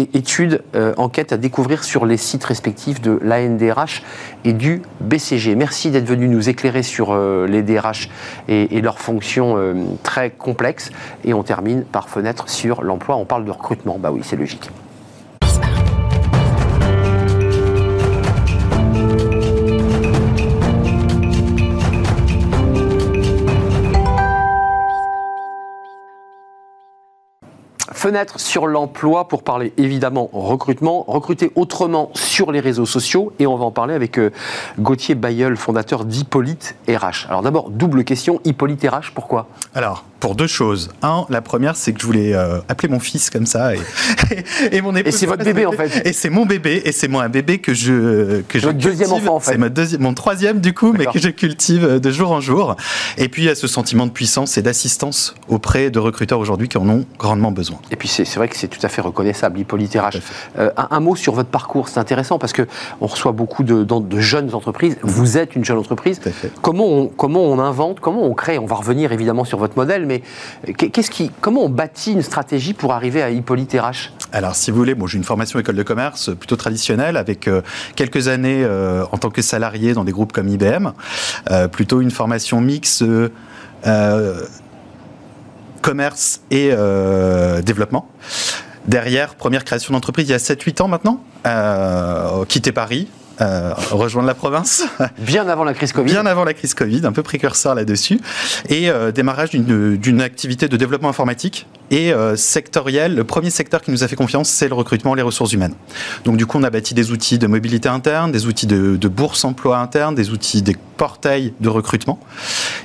A: études, euh, enquêtes à découvrir sur les sites respectifs de l'ANDRH et du BCG. Merci d'être venu nous éclairer sur euh, les DRH et, leurs fonctions euh, très complexes. Et on termine par fenêtre sur l'emploi. On parle de recrutement. Bah oui, c'est logique. Fenêtre sur l'emploi pour parler évidemment recrutement, recruter autrement sur les réseaux sociaux et on va en parler avec euh, Gauthier Bayeul, fondateur d'Hippolyte RH. Alors d'abord, double question, Hippolyte RH, pourquoi?
G: Alors, pour deux choses. Un, la première, c'est que je voulais euh, appeler mon fils comme ça et,
A: et, mon épouse. Et c'est votre bébé en fait.
G: Et c'est mon bébé et c'est moi un bébé que je que
A: je deuxième enfant en fait.
G: C'est mon, deuxième, mon troisième du coup, mais que je cultive euh, de jour en jour. Et puis il y a ce sentiment de puissance et d'assistance auprès de recruteurs aujourd'hui qui en ont grandement besoin.
A: Et puis c'est vrai que c'est tout à fait reconnaissable, Hippolyte RH. Euh, un, mot sur votre parcours, c'est intéressant parce que on reçoit beaucoup de, de, jeunes entreprises. Vous êtes une jeune entreprise. Comment on comment on invente, comment on crée? On va revenir évidemment sur votre modèle, mais comment on bâtit une stratégie pour arriver à Hippolyte RH
G: Alors, si vous voulez, bon, j'ai une formation école de commerce plutôt traditionnelle, avec euh, quelques années euh, en tant que salarié dans des groupes comme IBM, euh, plutôt une formation mixte commerce et développement. Derrière, première création d'entreprise il y a 7-8 ans maintenant, quitter Paris, euh, rejoindre la province.
A: Bien avant la crise Covid.
G: Bien avant la crise Covid, un peu précurseur là-dessus. Et euh, démarrage d'une activité de développement informatique et euh, sectoriel. Le premier secteur qui nous a fait confiance, c'est le recrutement, les ressources humaines. Donc du coup, on a bâti des outils de mobilité interne, des outils de, de bourse emploi interne, des outils, des portails de recrutement.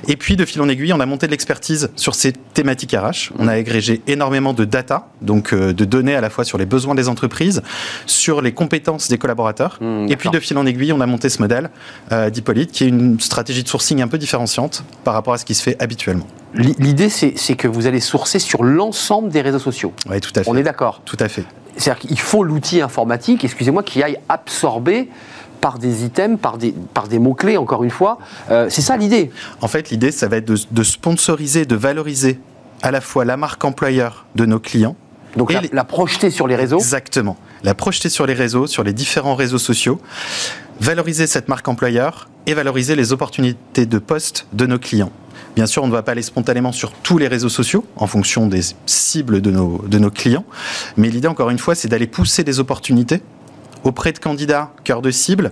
G: Et puis, de fil en aiguille, on a monté de l'expertise sur ces thématiques RH. On a agrégé énormément de data, donc euh, de données à la fois sur les besoins des entreprises, sur les compétences des collaborateurs.
A: Mmh,
G: et puis, de fil en aiguille, on a monté ce modèle euh, d'Hippolyte, qui est une stratégie de sourcing un peu différenciante par rapport à ce qui se fait habituellement.
A: L'idée, c'est que vous allez sourcer sur l'ensemble des réseaux sociaux.
G: Oui, tout à fait.
A: On est d'accord
G: Tout à fait.
A: C'est-à-dire qu'il faut l'outil informatique, excusez-moi, qui aille absorber par des items, par des, par des mots-clés, encore une fois. Euh, c'est ça l'idée.
G: En fait, l'idée, ça va être de, de, sponsoriser, de valoriser à la fois la marque employeur de nos clients.
A: Donc la, les... la, projeter sur les réseaux
G: Exactement. La projeter sur les réseaux, sur les différents réseaux sociaux. Valoriser cette marque employeur et valoriser les opportunités de poste de nos clients. Bien sûr, on ne va pas aller spontanément sur tous les réseaux sociaux en fonction des cibles de nos, de nos clients. Mais l'idée, encore une fois, c'est d'aller pousser des opportunités auprès de candidats cœur de cible,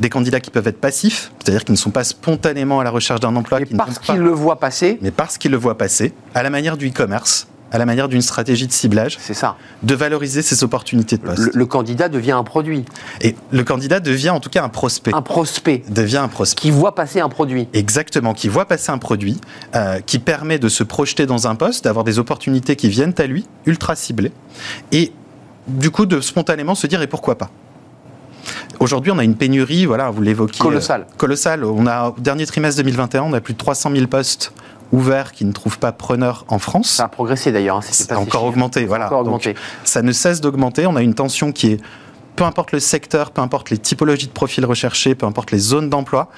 G: des candidats qui peuvent être passifs, c'est-à-dire qui ne sont pas spontanément à la recherche d'un emploi.
A: Mais parce qu'ils le voient passer.
G: Mais parce qu'ils le voient passer, à la manière du e-commerce, à la manière d'une stratégie de ciblage.
A: C'est ça.
G: De valoriser ces opportunités de poste.
A: Le, le, candidat devient un produit.
G: Et le candidat devient en tout cas un prospect.
A: Un prospect.
G: Devient un prospect.
A: Qui voit passer un produit.
G: Exactement, qui voit passer un produit, euh, qui permet de se projeter dans un poste, d'avoir des opportunités qui viennent à lui, ultra ciblées, et du coup de spontanément se dire et pourquoi pas? Aujourd'hui, on a une pénurie, voilà, vous l'évoquiez.
A: Colossale.
G: Euh, colossale. On a, au dernier trimestre 2021, on a plus de 300 000 postes ouverts qui ne trouvent pas preneur en France.
A: Ça a progressé d'ailleurs. Hein,
G: c'est encore augmenté. Voilà.
A: Encore augmenté.
G: Donc, ça ne cesse d'augmenter. On a une tension qui est, peu importe le secteur, peu importe les typologies de profils recherchés, peu importe les zones d'emploi,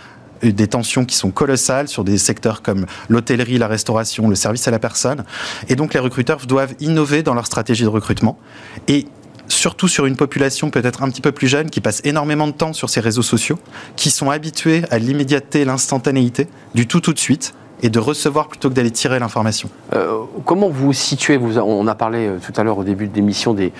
G: des tensions qui sont colossales sur des secteurs comme l'hôtellerie, la restauration, le service à la personne. Et donc les recruteurs doivent innover dans leur stratégie de recrutement. Et surtout sur une population peut-être un petit peu plus jeune qui passe énormément de temps sur ces réseaux sociaux, qui sont habitués à l'immédiateté et l'instantanéité, du tout tout de suite, et de recevoir plutôt que d'aller tirer l'information.
A: Euh, comment vous situez vous, On a parlé euh, tout à l'heure au début de l'émission des,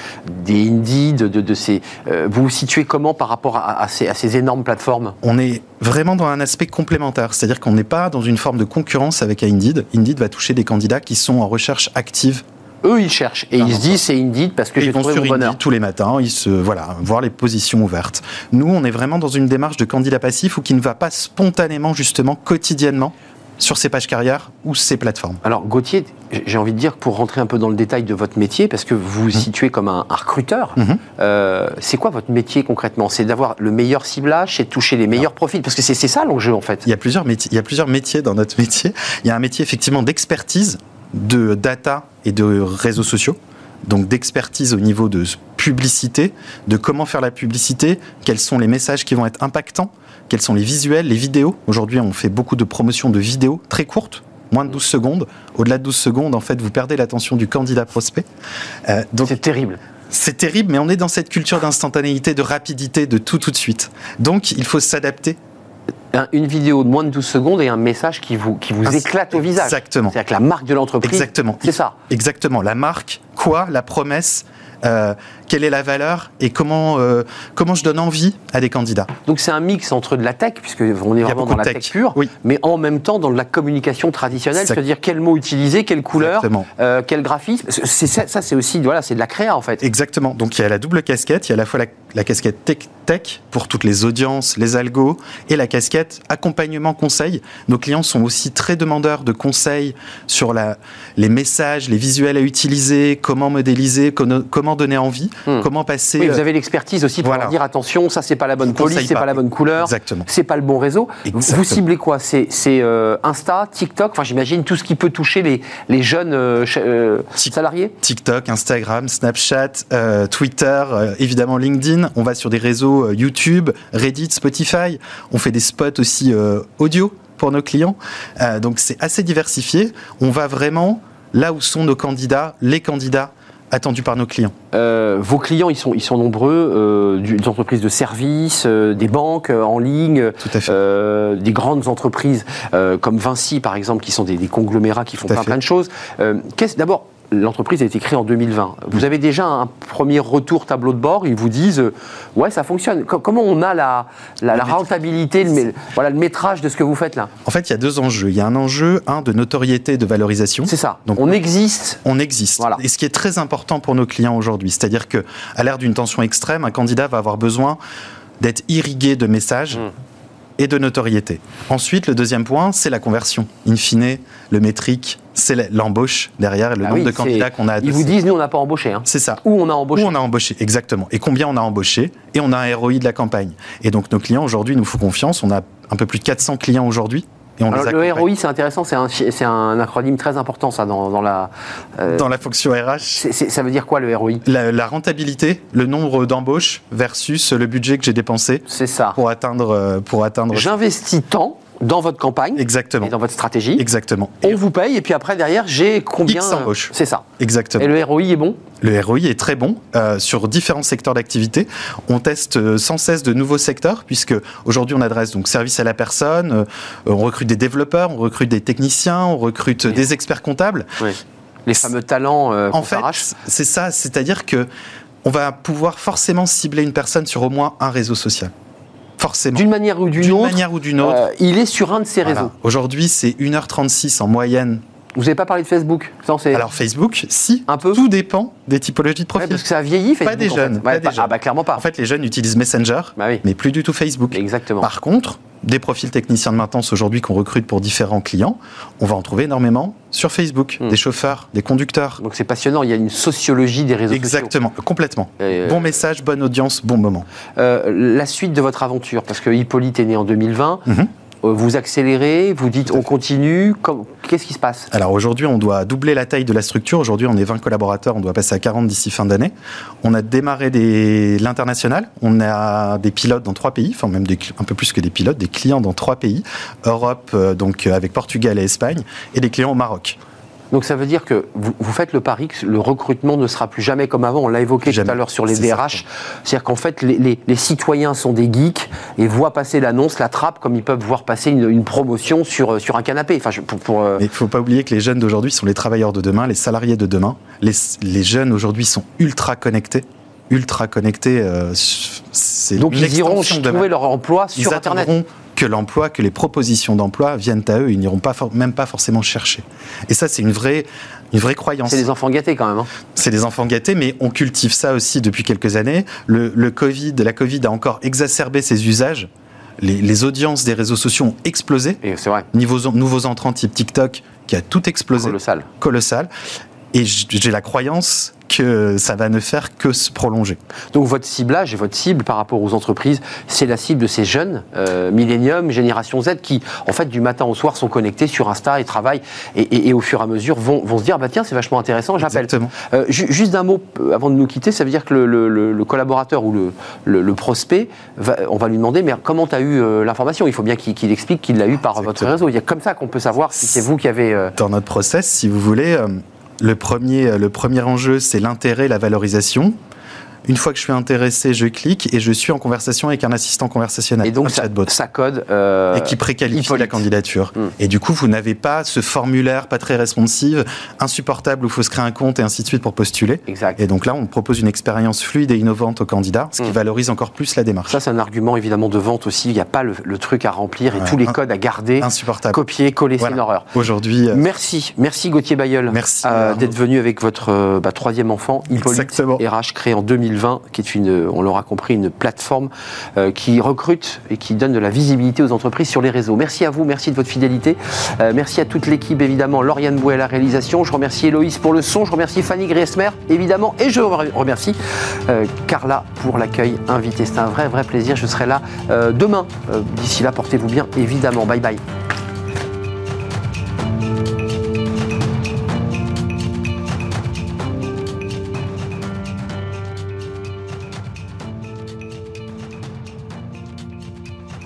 A: des Indeed, de, de, de ces. Euh, vous vous situez comment par rapport à, à, ces, à, ces, énormes plateformes?
G: On est vraiment dans un aspect complémentaire, c'est-à-dire qu'on n'est pas dans une forme de concurrence avec Indeed. Indeed va toucher des candidats qui sont en recherche active
A: eux, ils cherchent et ils se disent c'est Indeed parce que j'ai trouvé
G: sur
A: mon bonheur.
G: Indeed tous les matins, ils se voilà, voir les positions ouvertes. Nous, on est vraiment dans une démarche de candidat passif ou qui ne va pas spontanément justement quotidiennement sur ces pages carrières ou ces plateformes?
A: Alors Gauthier, j'ai envie de dire pour rentrer un peu dans le détail de votre métier, parce que vous vous mmh. situez comme un, un recruteur, mmh. euh, c'est quoi votre métier concrètement? C'est d'avoir le meilleur ciblage, c'est de toucher les meilleurs profils, parce que c'est ça l'enjeu en fait.
G: Il y, a plusieurs métiers, il y a plusieurs métiers dans notre métier. Il y a un métier effectivement d'expertise de data et de réseaux sociaux, donc d'expertise au niveau de publicité, de comment faire la publicité, quels sont les messages qui vont être impactants, quels sont les visuels, les vidéos. Aujourd'hui, on fait beaucoup de promotions de vidéos très courtes, moins de 12 secondes. Au-delà de 12 secondes, en fait, vous perdez l'attention du candidat prospect.
A: Euh, c'est terrible.
G: C'est terrible, mais on est dans cette culture d'instantanéité, de rapidité, de tout tout de suite. Donc, il faut s'adapter
A: une vidéo de moins de 12 secondes et un message qui vous, qui vous ah, éclate au visage.
G: Exactement.
A: C'est-à-dire que la marque de l'entreprise.
G: Exactement.
A: C'est ça.
G: Exactement. La marque, quoi La promesse euh, quelle est la valeur et comment, euh, comment je donne envie à des candidats.
A: Donc c'est un mix entre de la tech, puisque on est vraiment dans la tech, tech pure,
G: oui.
A: mais en même temps dans de la communication traditionnelle, c'est-à-dire quel mot utiliser, quelle couleur, euh, quel graphisme. C'est, ça, ça c'est aussi voilà, c'est de la créa en fait.
G: Exactement. Donc il y a la double casquette, il y a à la fois la, la casquette tech, tech pour toutes les audiences, les algos, et la casquette accompagnement conseil. Nos clients sont aussi très demandeurs de conseils sur la, les messages, les visuels à utiliser, comment modéliser, comment donner envie, hmm. comment passer.
A: Oui, vous avez l'expertise aussi pour voilà. leur dire attention, ça c'est pas la bonne police, c'est pas. pas la bonne couleur, c'est pas le bon réseau.
G: Exactement.
A: Vous ciblez quoi? C'est euh, Insta, TikTok, enfin j'imagine tout ce qui peut toucher les, les jeunes euh, euh, salariés?
G: TikTok, Instagram, Snapchat, euh, Twitter, évidemment LinkedIn. On va sur des réseaux YouTube, Reddit, Spotify. On fait des spots aussi audio pour nos clients. donc c'est assez diversifié. On va vraiment là où sont nos candidats, les candidats attendu par nos clients
A: euh, Vos clients, ils sont, ils sont nombreux, euh, des entreprises de services, euh, des banques en ligne, des grandes entreprises comme Vinci, par exemple, qui sont des, des conglomérats qui font plein, plein de choses. D'abord, l'entreprise a été créée en 2020. Vous avez déjà un premier retour tableau de bord. Ils vous disent, euh, ouais, ça fonctionne. Co- comment on a la, la, la rentabilité, le, voilà, le métrage de ce que vous faites là?
G: En fait, il y a deux enjeux. Il y a un enjeu, un, de notoriété et de valorisation.
A: C'est ça.
G: Donc,
A: on existe.
G: on existe.
A: Voilà.
G: Et ce qui est très important pour nos clients aujourd'hui, c'est-à-dire que à l'ère d'une tension extrême, un candidat va avoir besoin d'être irrigué de messages
A: Mm.
G: Et de notoriété. Ensuite, le deuxième point, c'est la conversion. In fine, le métrique, c'est l'embauche derrière et le
A: Ah
G: nombre
A: oui,
G: de candidats qu'on a.
A: Ils vous disent, nous, on n'a pas embauché. hein.
G: C'est ça.
A: Ou on a embauché.
G: Où on a embauché, exactement. Et combien on a embauché Et on a un ROI de la campagne. Et donc nos clients aujourd'hui nous font confiance. On a un peu plus de 400 clients aujourd'hui. Et on
A: Alors,
G: les
A: le. ROI, c'est intéressant, c'est un, acronyme très important, ça, dans, dans la. euh,
G: Dans la fonction RH,
A: ça veut dire quoi, le ROI
G: la, la rentabilité, le nombre d'embauches versus le budget que j'ai dépensé
A: C'est ça.
G: pour atteindre. euh, Pour atteindre...
A: J'investis tant dans votre campagne
G: Exactement.
A: et dans votre stratégie.
G: Exactement.
A: On vous paye, et puis après, derrière, j'ai combien.
G: X embauches.
A: C'est ça.
G: Exactement.
A: Et le ROI est bon?
G: Le ROI est très bon euh, sur différents secteurs d'activité. On teste euh, sans cesse de nouveaux secteurs puisque aujourd'hui on adresse donc service à la personne, euh, on recrute des développeurs, on recrute des techniciens, on recrute
A: Oui.
G: des experts comptables.
A: Oui. Les fameux talents euh,
G: En fait, c'est ça, c'est-à-dire que on va pouvoir forcément cibler une personne sur au moins un réseau social. Forcément.
A: D'une manière ou d'une autre,
G: manière ou d'une autre.
A: il est sur un de ces
G: Voilà.
A: réseaux.
G: Aujourd'hui, c'est 1h36 en moyenne.
A: Vous n'avez pas parlé de Facebook Ça,
G: Alors Facebook, si,
A: Un peu
G: tout dépend des typologies de
A: Ouais,
G: profils.
A: parce que ça a vieilli, Facebook.
G: Pas des
A: en fait.
G: jeunes,
A: Ouais,
G: pas des
A: pas-
G: jeunes.
A: Ah, bah clairement pas.
G: En fait, les jeunes utilisent Messenger,
A: Bah oui.
G: mais plus du tout Facebook.
A: Exactement.
G: Par contre, des profils techniciens de maintenance aujourd'hui qu'on recrute pour différents clients, on va en trouver énormément sur Facebook.
A: Hmm.
G: Des chauffeurs, des conducteurs.
A: Donc c'est passionnant, il y a une sociologie des réseaux
G: Exactement, complètement.
A: sociaux. Euh,
G: Bon message, bonne audience, bon moment.
A: euh, la suite de votre aventure, parce que Hippolyte est né en 2020,
G: Mhm.
A: Euh, vous accélérez, vous dites on continue, qu'est-ce qui se passe
G: Alors aujourd'hui, on doit doubler la taille de la structure. Aujourd'hui, on est 20 collaborateurs, on doit passer à 40 d'ici fin d'année. On a démarré des- l'international. On a des pilotes dans trois pays, enfin même des un peu plus que des pilotes, des clients dans trois pays. Europe, euh, donc euh, avec Portugal et Espagne, et des clients au Maroc.
A: Donc ça veut dire que vous, vous faites le pari que le recrutement ne sera plus jamais comme avant. On l'a évoqué tout à l'heure sur les DRH. C'est-à-dire qu'en fait, les, les- les citoyens sont des geeks et voient passer l'annonce, la trappe, comme ils peuvent voir passer une, une promotion sur, euh, sur un canapé. Enfin, je- pour, pour, euh,
G: Mais il ne faut pas oublier que les jeunes d'aujourd'hui sont les travailleurs de demain, les salariés de demain. Les, les jeunes aujourd'hui sont ultra connectés. Ultra connectés. euh,
A: donc ils iront trouver leur emploi
G: Ils
A: sur Internet.
G: attendront que l'emploi, que les propositions d'emploi viennent à eux. Ils n'iront pas même pas forcément chercher. Et ça, c'est une vraie, une vraie croyance.
A: C'est des enfants gâtés quand même. hein.
G: C'est des enfants gâtés, mais on cultive ça aussi depuis quelques années. Le, le Covid, la Covid a encore exacerbé ces usages. Les, les audiences des réseaux sociaux ont explosé.
A: Et c'est vrai,
G: Niveau, nouveaux entrants type TikTok qui a tout explosé
A: colossal.
G: colossal. Et j'ai la croyance que ça va ne faire que se prolonger.
A: Donc votre ciblage et votre cible par rapport aux entreprises, c'est la cible de ces jeunes, euh, millénium, génération Z, qui en fait du matin au soir sont connectés sur Insta et travaillent et, et- et au fur et à mesure vont, vont se dire bah tiens c'est vachement intéressant, j'appelle. Euh, ju- juste d'un mot avant de nous quitter, ça veut dire que le, le- le- le collaborateur ou le, prospect, va- on va lui demander mais comment tu as eu euh, l'information? Il faut bien qu'il explique qu'il l'a eu par votre réseau. Il y a comme ça qu'on peut savoir si c'est vous qui avez. euh,
G: Dans notre process, si vous voulez, euh, le premier, le premier enjeu, c'est l'intérêt, la valorisation. Une fois que je suis intéressé, je clique et je suis en conversation avec un assistant conversationnel,
A: et donc
G: un
A: ça,
G: chatbot.
A: ça code. euh,
G: et qui préqualifie
A: Hippolyte.
G: la candidature.
A: Hmm.
G: Et du coup, vous n'avez pas ce formulaire pas très responsive, insupportable où il faut se créer un compte et ainsi de suite pour postuler.
A: Exact.
G: Et donc là, on propose une expérience fluide et innovante aux candidats, ce qui
A: Hmm.
G: valorise encore plus la démarche.
A: Ça, c'est un argument évidemment de vente aussi. Il n'y a pas le, le truc à remplir et
G: Ouais.
A: tous les
G: Un-
A: codes à garder,
G: Insupportable.
A: copier, coller, c'est une horreur.
G: Aujourd'hui, euh,
A: Merci, merci Gauthier Bayeul
G: Merci,
A: euh, d'être venu avec votre bah, troisième enfant, Hippolyte. RH, créé en 2020, qui est une, on l'aura compris, une plateforme euh, qui recrute et qui donne de la visibilité aux entreprises sur les réseaux. Merci à vous, merci de votre fidélité, Euh, merci à toute l'équipe évidemment, Lauriane Bouet à la réalisation, je remercie Héloïse pour le son, je remercie Fanny Griesmer évidemment, et je remercie euh, Carla pour l'accueil invité. C'est un vrai, vrai plaisir, je serai là demain. D'ici là, portez-vous bien évidemment. Bye bye.